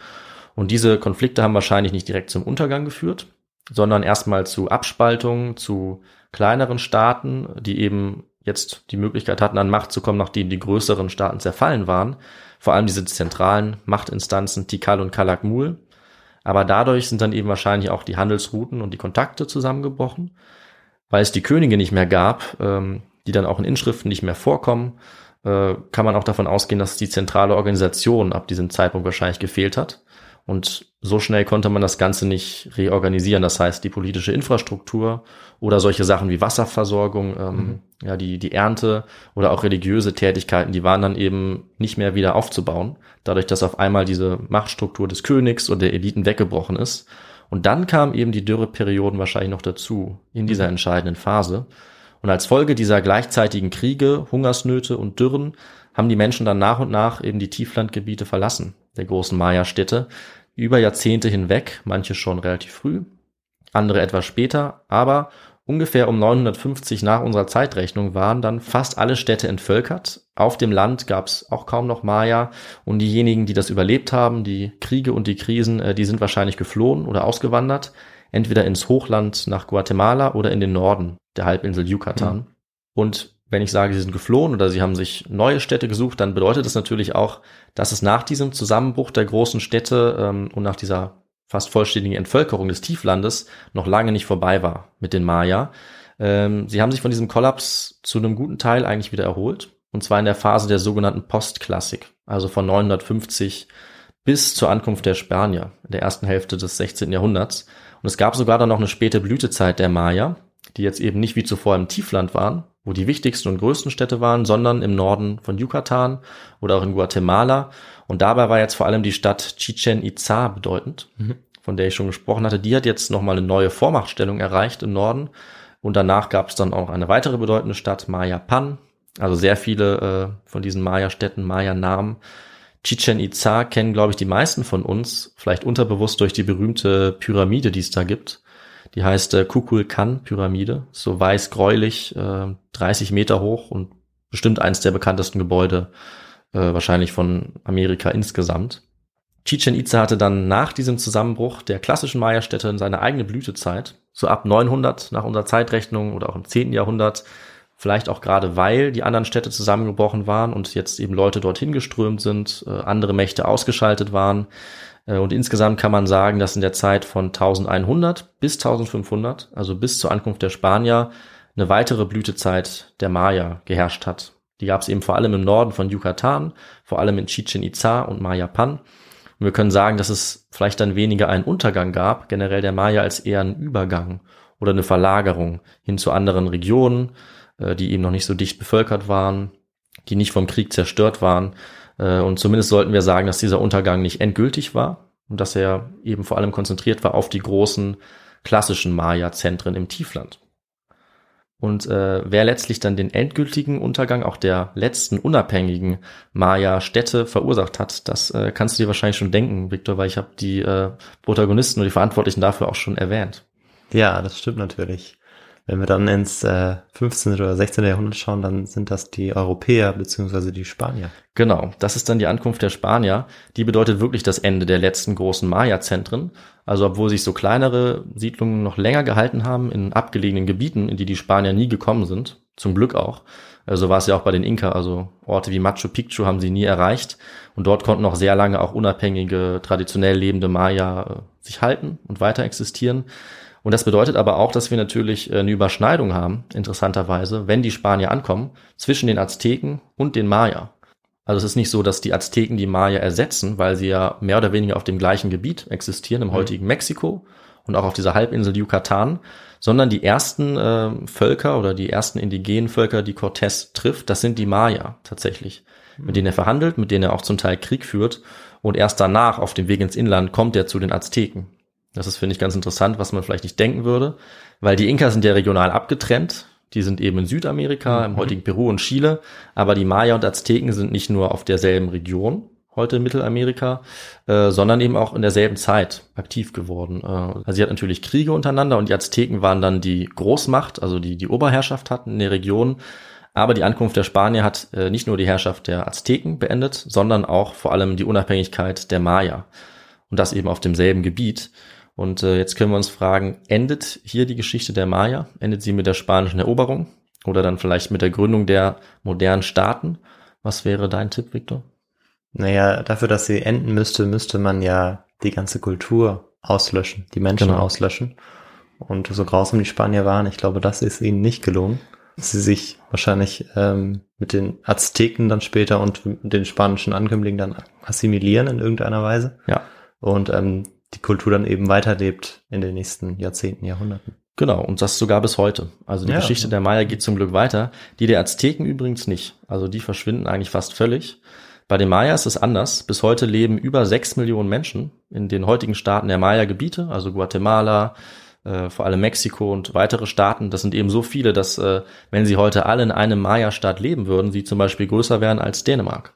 Und diese Konflikte haben wahrscheinlich nicht direkt zum Untergang geführt, sondern erstmal zu Abspaltungen, zu kleineren Staaten, die eben jetzt die Möglichkeit hatten, an Macht zu kommen, nachdem die größeren Staaten zerfallen waren. Vor allem diese zentralen Machtinstanzen Tikal und Kalakmul. Aber dadurch sind dann eben wahrscheinlich auch die Handelsrouten und die Kontakte zusammengebrochen, weil es die Könige nicht mehr gab, ähm, die dann auch in Inschriften nicht mehr vorkommen, äh, kann man auch davon ausgehen, dass die zentrale Organisation ab diesem Zeitpunkt wahrscheinlich gefehlt hat. Und so schnell konnte man das Ganze nicht reorganisieren. Das heißt, die politische Infrastruktur oder solche Sachen wie Wasserversorgung, ähm, ja, die, die Ernte oder auch religiöse Tätigkeiten, die waren dann eben nicht mehr wieder aufzubauen. Dadurch, dass auf einmal diese Machtstruktur des Königs oder der Eliten weggebrochen ist. Und dann kamen eben die Dürreperioden wahrscheinlich noch dazu in dieser entscheidenden Phase. Und als Folge dieser gleichzeitigen Kriege, Hungersnöte und Dürren haben die Menschen dann nach und nach eben die Tieflandgebiete verlassen, der großen Maya-Städte, über Jahrzehnte hinweg, manche schon relativ früh, andere etwas später, aber ungefähr um 950 nach unserer Zeitrechnung waren dann fast alle Städte entvölkert. Auf dem Land gab es auch kaum noch Maya und diejenigen, die das überlebt haben, die Kriege und die Krisen, äh, die sind wahrscheinlich geflohen oder ausgewandert, entweder ins Hochland nach Guatemala oder in den Norden der Halbinsel Yucatan. Mhm. Und wenn ich sage, sie sind geflohen oder sie haben sich neue Städte gesucht, dann bedeutet das natürlich auch, dass es nach diesem Zusammenbruch der großen Städte ähm, und nach dieser fast vollständigen Entvölkerung des Tieflandes noch lange nicht vorbei war mit den Maya. Ähm, sie haben sich von diesem Kollaps zu einem guten Teil eigentlich wieder erholt. Und zwar in der Phase der sogenannten Postklassik, also von 950 bis zur Ankunft der Spanier in der ersten Hälfte des 16. Jahrhunderts. Und es gab sogar dann noch eine späte Blütezeit der Maya, die jetzt eben nicht wie zuvor im Tiefland waren, wo die wichtigsten und größten Städte waren, sondern im Norden von Yucatan oder auch in Guatemala. Und dabei war jetzt vor allem die Stadt Chichen Itza bedeutend, von der ich schon gesprochen hatte. Die hat jetzt nochmal eine neue Vormachtstellung erreicht im Norden. Und danach gab es dann auch eine weitere bedeutende Stadt, Mayapan. Also sehr viele äh, von diesen Maya-Städten, Maya-Namen. Chichen Itza kennen, glaube ich, die meisten von uns, vielleicht unterbewusst durch die berühmte Pyramide, die es da gibt. Die heißt äh, Kukulkan-Pyramide, so weiß-gräulich, äh, 30 Meter hoch und bestimmt eins der bekanntesten Gebäude äh, wahrscheinlich von Amerika insgesamt. Chichen Itza hatte dann nach diesem Zusammenbruch der klassischen Maya-Städte seine eigene Blütezeit, so ab 900 nach unserer Zeitrechnung oder auch im 10. Jahrhundert, vielleicht auch gerade weil die anderen Städte zusammengebrochen waren und jetzt eben Leute dorthin geströmt sind, äh, andere Mächte ausgeschaltet waren. Äh, Und insgesamt kann man sagen, dass in der Zeit von 1100 bis 1500, also bis zur Ankunft der Spanier, eine weitere Blütezeit der Maya geherrscht hat. Die gab es eben vor allem im Norden von Yucatan, vor allem in Chichen Itza und Mayapan. Und wir können sagen, dass es vielleicht dann weniger einen Untergang gab, generell der Maya, als eher einen Übergang oder eine Verlagerung hin zu anderen Regionen, äh, die eben noch nicht so dicht bevölkert waren, die nicht vom Krieg zerstört waren. Äh, Und zumindest sollten wir sagen, dass dieser Untergang nicht endgültig war und dass er eben vor allem konzentriert war auf die großen klassischen Maya-Zentren im Tiefland. Und äh, wer letztlich dann den endgültigen Untergang auch der letzten unabhängigen Maya-Städte verursacht hat, das äh, kannst du dir wahrscheinlich schon denken, Victor, weil ich habe die äh, Protagonisten und die Verantwortlichen dafür auch schon erwähnt. Ja, das stimmt natürlich. Wenn wir dann ins äh, 15. oder 16. Jahrhundert schauen, dann sind das die Europäer beziehungsweise die Spanier. Genau, das ist dann die Ankunft der Spanier. Die bedeutet wirklich das Ende der letzten großen Maya-Zentren. Also obwohl sich so kleinere Siedlungen noch länger gehalten haben in abgelegenen Gebieten, in die die Spanier nie gekommen sind, zum Glück auch. So also war es ja auch bei den Inka, also Orte wie Machu Picchu haben sie nie erreicht. Und dort konnten auch sehr lange auch unabhängige, traditionell lebende Maya äh, sich halten und weiter existieren. Und das bedeutet aber auch, dass wir natürlich äh, eine Überschneidung haben, interessanterweise, wenn die Spanier ankommen, zwischen den Azteken und den Maya. Also es ist nicht so, dass die Azteken die Maya ersetzen, weil sie ja mehr oder weniger auf dem gleichen Gebiet existieren, im mhm. heutigen Mexiko und auch auf dieser Halbinsel Yucatan, sondern die ersten äh, Völker oder die ersten indigenen Völker, die Cortés trifft, das sind die Maya tatsächlich, mhm. mit denen er verhandelt, mit denen er auch zum Teil Krieg führt und erst danach auf dem Weg ins Inland kommt er zu den Azteken. Das ist, finde ich, ganz interessant, was man vielleicht nicht denken würde, weil die Inka sind ja regional abgetrennt. Die sind eben in Südamerika, mhm. im heutigen Peru und Chile, aber die Maya und Azteken sind nicht nur auf derselben Region, heute in Mittelamerika, äh, sondern eben auch in derselben Zeit aktiv geworden. Äh, also sie hat natürlich Kriege untereinander und die Azteken waren dann die Großmacht, also die die Oberherrschaft hatten in der Region. Aber die Ankunft der Spanier hat äh, nicht nur die Herrschaft der Azteken beendet, sondern auch vor allem die Unabhängigkeit der Maya. Und das eben auf demselben Gebiet. Und äh, jetzt können wir uns fragen, endet hier die Geschichte der Maya? Endet sie mit der spanischen Eroberung? Oder dann vielleicht mit der Gründung der modernen Staaten? Was wäre dein Tipp, Victor? Naja, dafür, dass sie enden müsste, müsste man ja die ganze Kultur auslöschen, die Menschen genau. auslöschen. Und so grausam die Spanier waren, ich glaube, das ist ihnen nicht gelungen. Sie sich wahrscheinlich ähm, mit den Azteken dann später und den spanischen Ankömmlingen dann assimilieren in irgendeiner Weise. Ja. Und ähm, die Kultur dann eben weiterlebt in den nächsten Jahrzehnten, Jahrhunderten. Genau, und das sogar bis heute. Also die ja. Geschichte der Maya geht zum Glück weiter. Die der Azteken übrigens nicht. Also die verschwinden eigentlich fast völlig. Bei den Maya ist es anders. Bis heute leben über sechs Millionen Menschen in den heutigen Staaten der Maya-Gebiete, also Guatemala, äh, vor allem Mexiko und weitere Staaten. Das sind eben so viele, dass äh, wenn sie heute alle in einem Maya-Staat leben würden, sie zum Beispiel größer wären als Dänemark.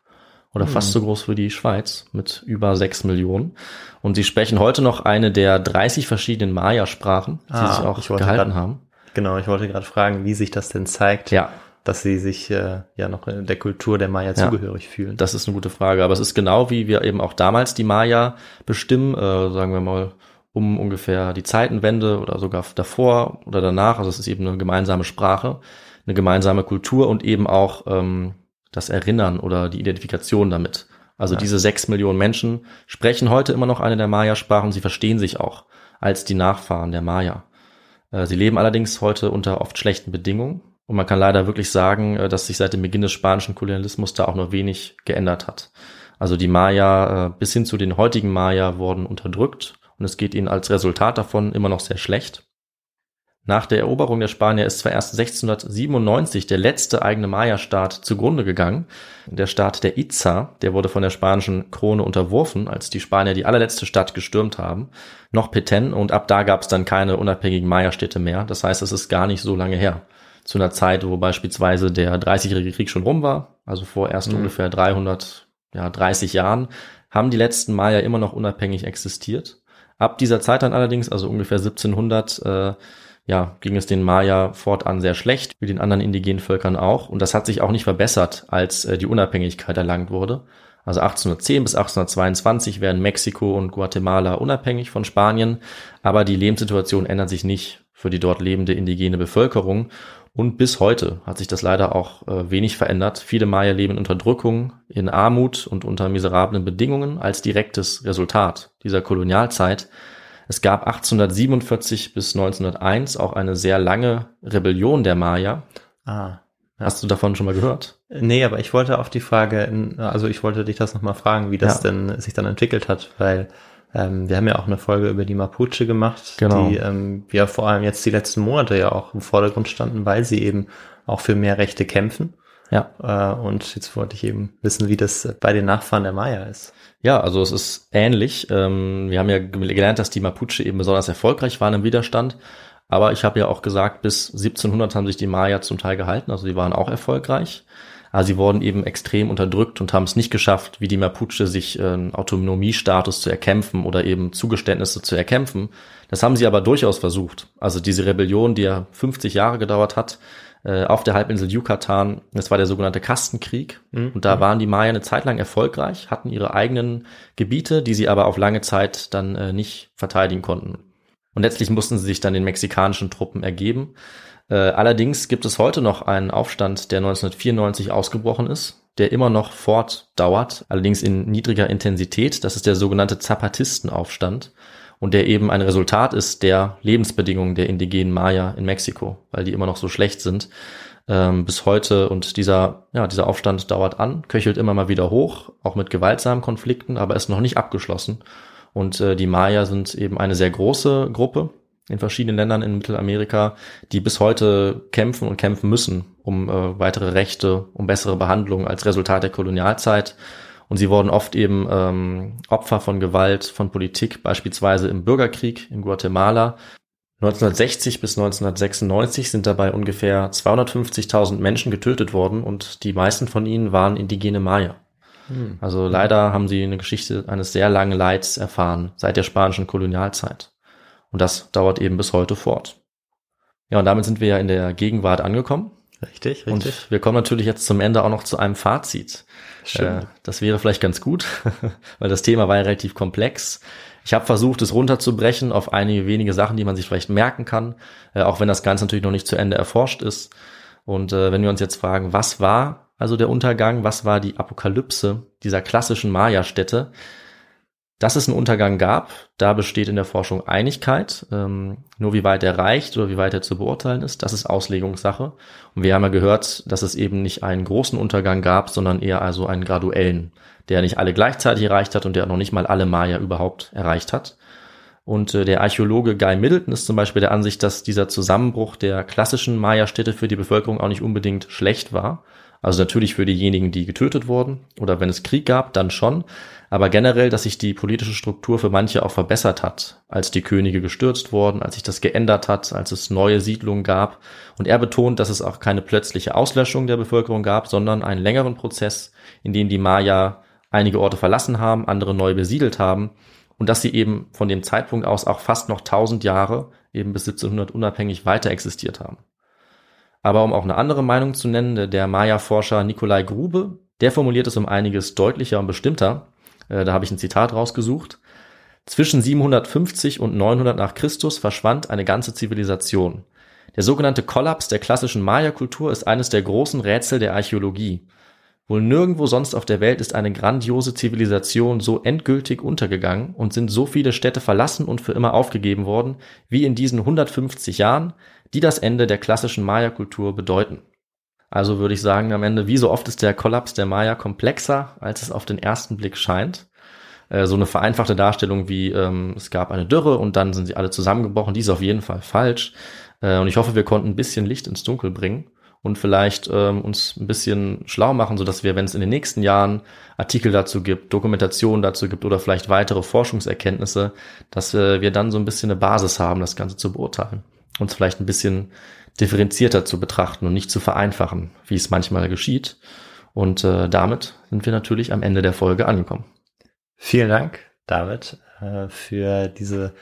Oder mhm. fast so groß wie die Schweiz mit über sechs Millionen. Und sie sprechen heute noch eine der 30 verschiedenen Maya-Sprachen, die ah, sich auch gehalten grad, haben. Genau, ich wollte gerade fragen, wie sich das denn zeigt. Ja, dass sie sich äh, ja noch in der Kultur der Maya ja, zugehörig fühlen. Das ist eine gute Frage, aber es ist genau wie wir eben auch damals die Maya bestimmen, äh, sagen wir mal um ungefähr die Zeitenwende oder sogar davor oder danach. Also es ist eben eine gemeinsame Sprache, eine gemeinsame Kultur und eben auch ähm, das Erinnern oder die Identifikation damit. Also ja. diese sechs Millionen Menschen sprechen heute immer noch eine der Maya-Sprachen. Sie verstehen sich auch als die Nachfahren der Maya. Äh, sie leben allerdings heute unter oft schlechten Bedingungen und man kann leider wirklich sagen, äh, dass sich seit dem Beginn des spanischen Kolonialismus da auch nur wenig geändert hat. Also die Maya äh, bis hin zu den heutigen Maya wurden unterdrückt und es geht ihnen als Resultat davon immer noch sehr schlecht. Nach der Eroberung der Spanier ist zwar erst 1697 der letzte eigene Maya-Staat zugrunde gegangen. Der Staat der Itza, der wurde von der spanischen Krone unterworfen, als die Spanier die allerletzte Stadt gestürmt haben, noch Petén und ab da gab es dann keine unabhängigen Maya-Städte mehr. Das heißt, es ist gar nicht so lange her zu einer Zeit, wo beispielsweise der 30-jährige Krieg schon rum war, also vor erst mhm. ungefähr 300, ja, 30 Jahren, haben die letzten Maya immer noch unabhängig existiert. Ab dieser Zeit dann allerdings, also ungefähr 1700, äh, ja, ging es den Maya fortan sehr schlecht, wie den anderen indigenen Völkern auch. Und das hat sich auch nicht verbessert, als äh, die Unabhängigkeit erlangt wurde. Also 1810 bis 1822 werden Mexiko und Guatemala unabhängig von Spanien, aber die Lebenssituation ändert sich nicht für die dort lebende indigene Bevölkerung. Und bis heute hat sich das leider auch äh, wenig verändert. Viele Maya leben in Unterdrückung, in Armut und unter miserablen Bedingungen als direktes Resultat dieser Kolonialzeit. Es gab 1847 bis 1901 auch eine sehr lange Rebellion der Maya. Ah. Ja. Hast du davon schon mal gehört? Nee, aber ich wollte auf die Frage, also ich wollte dich das nochmal fragen, wie das ja. denn sich dann entwickelt hat, weil ähm, wir haben ja auch eine Folge über die Mapuche gemacht, genau. die ähm, ja vor allem jetzt die letzten Monate ja auch im Vordergrund standen, weil sie eben auch für mehr Rechte kämpfen. Ja. Äh, und jetzt wollte ich eben wissen, wie das bei den Nachfahren der Maya ist. Ja, also es ist ähnlich. Ähm, wir haben ja gelernt, dass die Mapuche eben besonders erfolgreich waren im Widerstand. Aber ich habe ja auch gesagt, bis 1700 haben sich die Maya zum Teil gehalten, also die waren auch erfolgreich. aber sie wurden eben extrem unterdrückt und haben es nicht geschafft, wie die Mapuche, sich einen Autonomiestatus zu erkämpfen oder eben Zugeständnisse zu erkämpfen. Das haben sie aber durchaus versucht. Also diese Rebellion, die ja 50 Jahre gedauert hat, äh, auf der Halbinsel Yucatan, das war der sogenannte Kastenkrieg. Mhm. Und da waren die Maya eine Zeit lang erfolgreich, hatten ihre eigenen Gebiete, die sie aber auf lange Zeit dann äh, nicht verteidigen konnten. Und letztlich mussten sie sich dann den mexikanischen Truppen ergeben. Äh, allerdings gibt es heute noch einen Aufstand, der 1994 ausgebrochen ist, der immer noch fortdauert, allerdings in niedriger Intensität. Das ist der sogenannte Zapatistenaufstand und der eben ein Resultat ist der Lebensbedingungen der indigenen Maya in Mexiko, weil die immer noch so schlecht sind ähm, bis heute. Und dieser, ja, dieser Aufstand dauert an, köchelt immer mal wieder hoch, auch mit gewaltsamen Konflikten, aber ist noch nicht abgeschlossen. Und äh, die Maya sind eben eine sehr große Gruppe in verschiedenen Ländern in Mittelamerika, die bis heute kämpfen und kämpfen müssen um äh, weitere Rechte, um bessere Behandlung als Resultat der Kolonialzeit. Und sie wurden oft eben ähm, Opfer von Gewalt, von Politik, beispielsweise im Bürgerkrieg in Guatemala. 1960 bis 1996 sind dabei ungefähr 250.000 Menschen getötet worden und die meisten von ihnen waren indigene Maya. Also leider haben sie eine Geschichte eines sehr langen Leids erfahren seit der spanischen Kolonialzeit. Und das dauert eben bis heute fort. Ja, und damit sind wir ja in der Gegenwart angekommen. Richtig, richtig. Und wir kommen natürlich jetzt zum Ende auch noch zu einem Fazit. Schön. Äh, das wäre vielleicht ganz gut, weil das Thema war ja relativ komplex. Ich habe versucht, es runterzubrechen auf einige wenige Sachen, die man sich vielleicht merken kann, äh, auch wenn das Ganze natürlich noch nicht zu Ende erforscht ist. Und äh, wenn wir uns jetzt fragen, was war also der Untergang, was war die Apokalypse dieser klassischen Maya-Städte? Dass es einen Untergang gab, da besteht in der Forschung Einigkeit. Ähm, nur wie weit er reicht oder wie weit er zu beurteilen ist, das ist Auslegungssache. Und wir haben ja gehört, dass es eben nicht einen großen Untergang gab, sondern eher also einen graduellen, der nicht alle gleichzeitig erreicht hat und der noch nicht mal alle Maya überhaupt erreicht hat. Und äh, der Archäologe Guy Middleton ist zum Beispiel der Ansicht, dass dieser Zusammenbruch der klassischen Maya-Städte für die Bevölkerung auch nicht unbedingt schlecht war. Also natürlich für diejenigen, die getötet wurden oder wenn es Krieg gab, dann schon. Aber generell, dass sich die politische Struktur für manche auch verbessert hat, als die Könige gestürzt wurden, als sich das geändert hat, als es neue Siedlungen gab. Und er betont, dass es auch keine plötzliche Auslöschung der Bevölkerung gab, sondern einen längeren Prozess, in dem die Maya einige Orte verlassen haben, andere neu besiedelt haben und dass sie eben von dem Zeitpunkt aus auch fast noch 1000 Jahre, eben bis 1700 unabhängig weiter existiert haben. Aber um auch eine andere Meinung zu nennen, der Maya-Forscher Nikolai Grube, der formuliert es um einiges deutlicher und bestimmter. Äh, Da habe ich ein Zitat rausgesucht. Zwischen 750 und 900 nach Christus verschwand eine ganze Zivilisation. Der sogenannte Kollaps der klassischen Maya-Kultur ist eines der großen Rätsel der Archäologie. Wohl nirgendwo sonst auf der Welt ist eine grandiose Zivilisation so endgültig untergegangen und sind so viele Städte verlassen und für immer aufgegeben worden, wie in diesen 150 Jahren, die das Ende der klassischen Maya-Kultur bedeuten. Also würde ich sagen, am Ende, wie so oft ist der Kollaps der Maya komplexer, als es auf den ersten Blick scheint. Äh, So eine vereinfachte Darstellung wie, ähm, es gab eine Dürre und dann sind sie alle zusammengebrochen, die ist auf jeden Fall falsch. Äh, Und ich hoffe, wir konnten ein bisschen Licht ins Dunkel bringen und vielleicht ähm, uns ein bisschen schlau machen, so dass wir, wenn es in den nächsten Jahren Artikel dazu gibt, Dokumentation dazu gibt oder vielleicht weitere Forschungserkenntnisse, dass äh, wir dann so ein bisschen eine Basis haben, das Ganze zu beurteilen. Uns vielleicht ein bisschen differenzierter zu betrachten und nicht zu vereinfachen, wie es manchmal geschieht. Und äh, damit sind wir natürlich am Ende der Folge angekommen. Vielen Dank, David, äh, für diese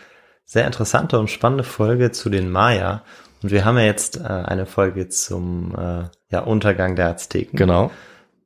sehr interessante und spannende Folge zu den Maya. Und wir haben ja jetzt äh, eine Folge zum äh, ja, Untergang der Azteken, Genau,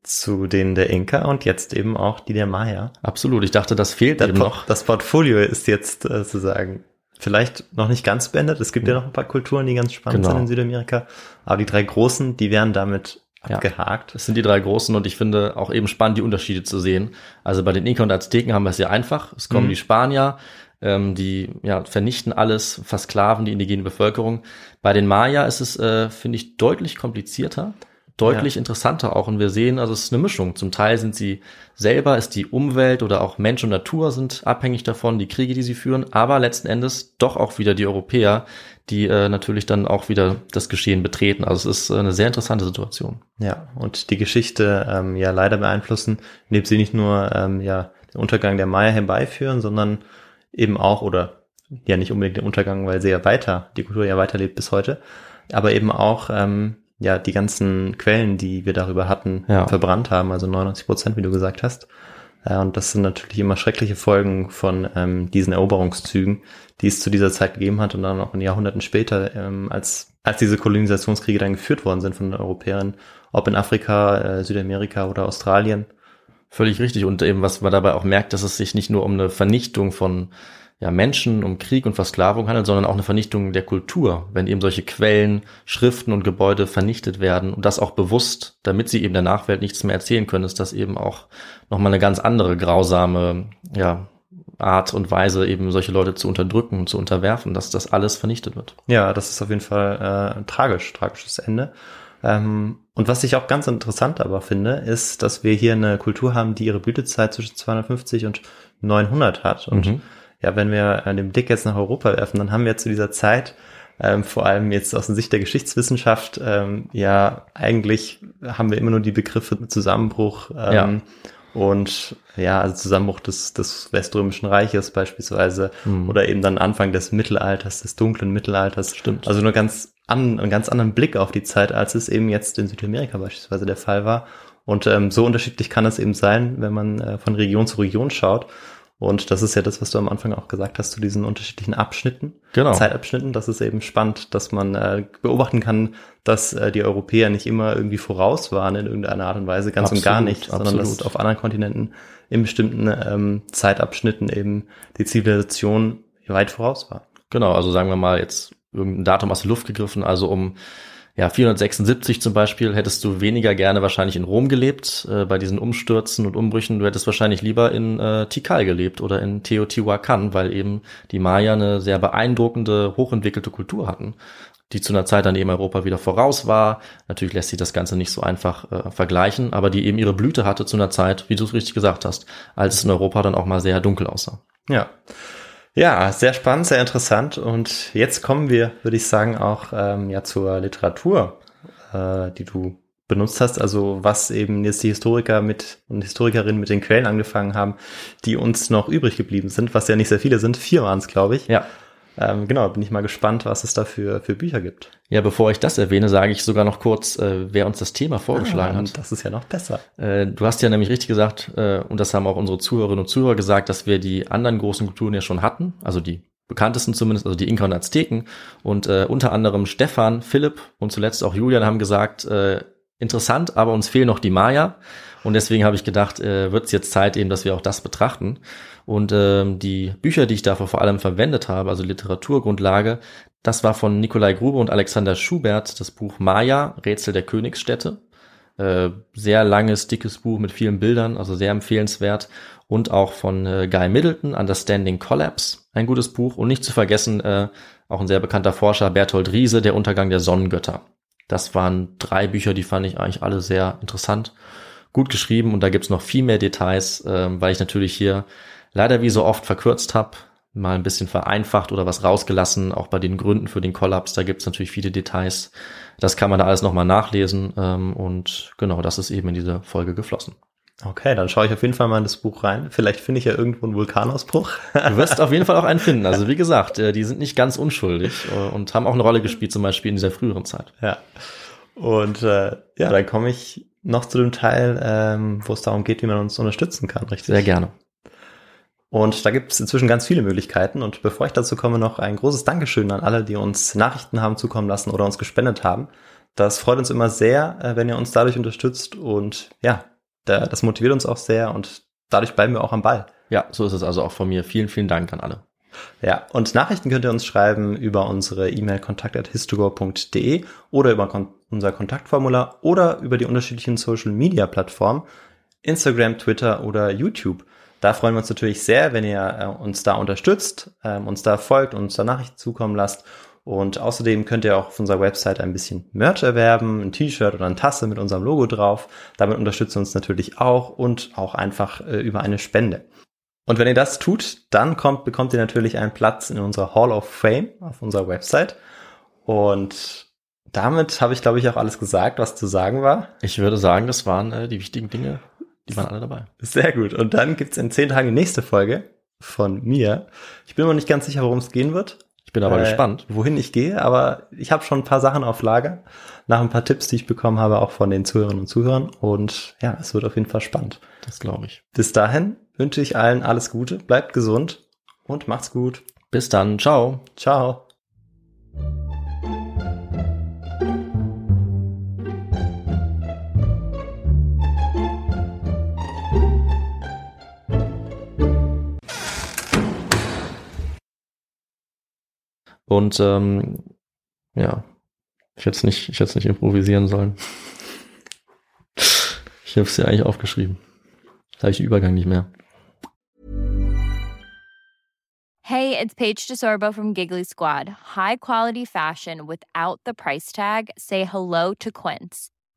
zu denen der Inka und jetzt eben auch die der Maya. absolut. Ich dachte, das fehlt Das, eben noch. das Portfolio ist jetzt sozusagen vielleicht noch nicht ganz beendet. Es gibt ja noch ein paar Kulturen, die ganz spannend Genau. sind in Südamerika. Aber die drei großen, die werden damit Ja. abgehakt. Das sind die drei großen und ich finde auch eben spannend, die Unterschiede zu sehen. Also bei den Inka und Azteken haben wir es sehr einfach. Es kommen Mhm. die Spanier, ähm, die ja, vernichten alles, versklaven die indigene Bevölkerung. Bei den Maya ist es, äh, finde ich, deutlich komplizierter, deutlich interessanter auch. Und wir sehen, also es ist eine Mischung. Zum Teil sind sie selber, ist die Umwelt oder auch Mensch und Natur sind abhängig davon, die Kriege, die sie führen, aber letzten Endes doch auch wieder die Europäer, die äh, natürlich dann auch wieder das Geschehen betreten. Also es ist äh, eine sehr interessante Situation. Ja, und die Geschichte ähm, ja leider beeinflussen, indem sie nicht nur ähm, ja den Untergang der Maya herbeiführen, sondern eben auch, oder ja nicht unbedingt den Untergang, weil sie ja weiter, die Kultur ja weiterlebt bis heute, aber eben auch ähm, ja die ganzen Quellen, die wir darüber hatten, Ja. verbrannt haben, also 99 Prozent, wie du gesagt hast. Ja, und das sind natürlich immer schreckliche Folgen von ähm, diesen Eroberungszügen, die es zu dieser Zeit gegeben hat und dann auch in Jahrhunderten später, ähm, als, als diese Kolonisationskriege dann geführt worden sind von den Europäern, ob in Afrika, äh, Südamerika oder Australien. Völlig richtig. Und eben, was man dabei auch merkt, dass es sich nicht nur um eine Vernichtung von ja, Menschen, um Krieg und Versklavung handelt, sondern auch eine Vernichtung der Kultur, wenn eben solche Quellen, Schriften und Gebäude vernichtet werden und das auch bewusst, damit sie eben der Nachwelt nichts mehr erzählen können, ist das eben auch nochmal eine ganz andere grausame ja, Art und Weise, eben solche Leute zu unterdrücken und zu unterwerfen, dass das alles vernichtet wird. Ja, das ist auf jeden Fall äh, tragisch, tragisches Ende. Ähm, und was ich auch ganz interessant aber finde, ist, dass wir hier eine Kultur haben, die ihre Blütezeit zwischen 250 und 900 hat. Und Mhm. Ja, wenn wir äh, den Blick jetzt nach Europa werfen, dann haben wir zu dieser Zeit, ähm, vor allem jetzt aus der Sicht der Geschichtswissenschaft, ähm, ja, eigentlich haben wir immer nur die Begriffe Zusammenbruch ähm, Ja. und ja, also Zusammenbruch des, des Weströmischen Reiches beispielsweise Mhm. oder eben dann Anfang des Mittelalters, des dunklen Mittelalters. Stimmt. Also nur ganz an, einen ganz anderen Blick auf die Zeit, als es eben jetzt in Südamerika beispielsweise der Fall war. Und ähm, so unterschiedlich kann es eben sein, wenn man äh, von Region zu Region schaut. Und das ist ja das, was du am Anfang auch gesagt hast zu diesen unterschiedlichen Abschnitten, Genau. Zeitabschnitten. Das ist eben spannend, dass man äh, beobachten kann, dass äh, die Europäer nicht immer irgendwie voraus waren in irgendeiner Art und Weise, ganz und gar Absolut, nicht, sondern dass absolut. auf anderen Kontinenten in bestimmten ähm, Zeitabschnitten eben die Zivilisation weit voraus war. Genau, also sagen wir mal jetzt irgendein Datum aus der Luft gegriffen, also um ja, 476 zum Beispiel hättest du weniger gerne wahrscheinlich in Rom gelebt, äh, bei diesen Umstürzen und Umbrüchen. Du hättest wahrscheinlich lieber in äh, Tikal gelebt oder in Teotihuacan, weil eben die Maya eine sehr beeindruckende, hochentwickelte Kultur hatten, die zu einer Zeit dann eben Europa wieder voraus war. Natürlich lässt sich das Ganze nicht so einfach äh, vergleichen, aber die eben ihre Blüte hatte zu einer Zeit, wie du es richtig gesagt hast, als es in Europa dann auch mal sehr dunkel aussah. Ja. Ja, sehr spannend, sehr interessant. Und jetzt kommen wir, würde ich sagen, auch ähm, ja zur Literatur, äh, die du benutzt hast. Also was eben jetzt die Historiker mit und Historikerinnen mit den Quellen angefangen haben, die uns noch übrig geblieben sind, was ja nicht sehr viele sind. Vier waren es, glaube ich. Ja. Ähm, genau, bin ich mal gespannt, was es da für, für Bücher gibt. Ja, bevor ich das erwähne, sage ich sogar noch kurz, äh, wer uns das Thema vorgeschlagen Ah, hat. Das ist ja noch besser. Äh, du hast ja nämlich richtig gesagt, äh, und das haben auch unsere Zuhörerinnen und Zuhörer gesagt, dass wir die anderen großen Kulturen ja schon hatten, also die bekanntesten zumindest, also die Inka und Azteken. Und äh, unter anderem Stefan, Philipp und zuletzt auch Julian haben gesagt, äh, interessant, aber uns fehlen noch die Maya. Und deswegen habe ich gedacht, äh, wird es jetzt Zeit eben, dass wir auch das betrachten. Und ähm, die Bücher, die ich dafür vor allem verwendet habe, also Literaturgrundlage, das war von Nikolai Grube und Alexander Schubert, das Buch Maya, Rätsel der Königsstädte. Äh, sehr langes, dickes Buch mit vielen Bildern, also sehr empfehlenswert. Und auch von äh, Guy Middleton, Understanding Collapse, ein gutes Buch. Und nicht zu vergessen, äh, auch ein sehr bekannter Forscher, Berthold Riese, Der Untergang der Sonnengötter. Das waren drei Bücher, die fand ich eigentlich alle sehr interessant, gut geschrieben. Und da gibt's noch viel mehr Details, äh, weil ich natürlich hier leider wie so oft verkürzt habe, mal ein bisschen vereinfacht oder was rausgelassen, auch bei den Gründen für den Kollaps, da gibt's natürlich viele Details. Das kann man da alles nochmal nachlesen ähm, und genau, das ist eben in diese Folge geflossen. Okay, dann schaue ich auf jeden Fall mal in das Buch rein. Vielleicht finde ich ja irgendwo einen Vulkanausbruch. Du wirst auf jeden Fall auch einen finden. Also wie gesagt, äh, die sind nicht ganz unschuldig äh, und haben auch eine Rolle gespielt, zum Beispiel in dieser früheren Zeit. Ja. Und äh, ja, dann komme ich noch zu dem Teil, ähm, wo es darum geht, wie man uns unterstützen kann, richtig? Sehr gerne. Und da gibt es inzwischen ganz viele Möglichkeiten. Und bevor ich dazu komme, noch ein großes Dankeschön an alle, die uns Nachrichten haben zukommen lassen oder uns gespendet haben. Das freut uns immer sehr, äh, wenn ihr uns dadurch unterstützt. Und ja, da, das motiviert uns auch sehr und dadurch bleiben wir auch am Ball. Ja, so ist es also auch von mir. Vielen, vielen Dank an alle. Ja, und Nachrichten könnt ihr uns schreiben über unsere E-Mail kontakt.histogo.de oder über kon unser Kontaktformular oder über die unterschiedlichen Social Media Plattformen, Instagram, Twitter oder YouTube. Da freuen wir uns natürlich sehr, wenn ihr äh, uns da unterstützt, ähm, uns da folgt, uns da Nachrichten zukommen lasst. Und außerdem könnt ihr auch auf unserer Website ein bisschen Merch erwerben, ein T-Shirt oder eine Tasse mit unserem Logo drauf. Damit unterstützt ihr uns natürlich auch und auch einfach äh, über eine Spende. Und wenn ihr das tut, dann kommt, bekommt ihr natürlich einen Platz in unserer Hall of Fame auf unserer Website. Und damit habe ich, glaube ich, auch alles gesagt, was zu sagen war. Ich würde sagen, das waren äh, die wichtigen Dinge. Die waren alle dabei. Sehr gut. Und dann gibt's in zehn Tagen die nächste Folge von mir. Ich bin mir noch nicht ganz sicher, worum es gehen wird. Ich bin aber äh, gespannt. wohin ich gehe, aber ich habe schon ein paar Sachen auf Lager, nach ein paar Tipps, die ich bekommen habe, auch von den Zuhörerinnen und Zuhörern. Und ja, es wird auf jeden Fall spannend. Das glaube ich. Bis dahin wünsche ich allen alles Gute, bleibt gesund und macht's gut. Bis dann. Ciao. Ciao. Und ähm, ja, ich hätte es nicht, ich hätte es nicht improvisieren sollen. Ich habe es ja eigentlich aufgeschrieben. Da habe ich den Übergang nicht mehr. Hey, it's Paige DeSorbo from Giggly Squad. High quality fashion without the price tag. Say hello to Quince.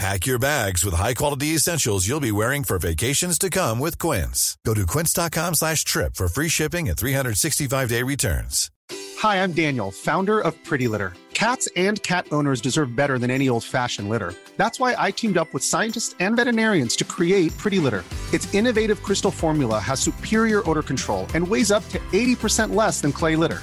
Pack your bags with high-quality essentials you'll be wearing for vacations to come with Quince. Go to quince.com slash trip for free shipping and 365-day returns. Hi, I'm Daniel, founder of Pretty Litter. Cats and cat owners deserve better than any old-fashioned litter. That's why I teamed up with scientists and veterinarians to create Pretty Litter. Its innovative crystal formula has superior odor control and weighs up to 80% less than clay litter.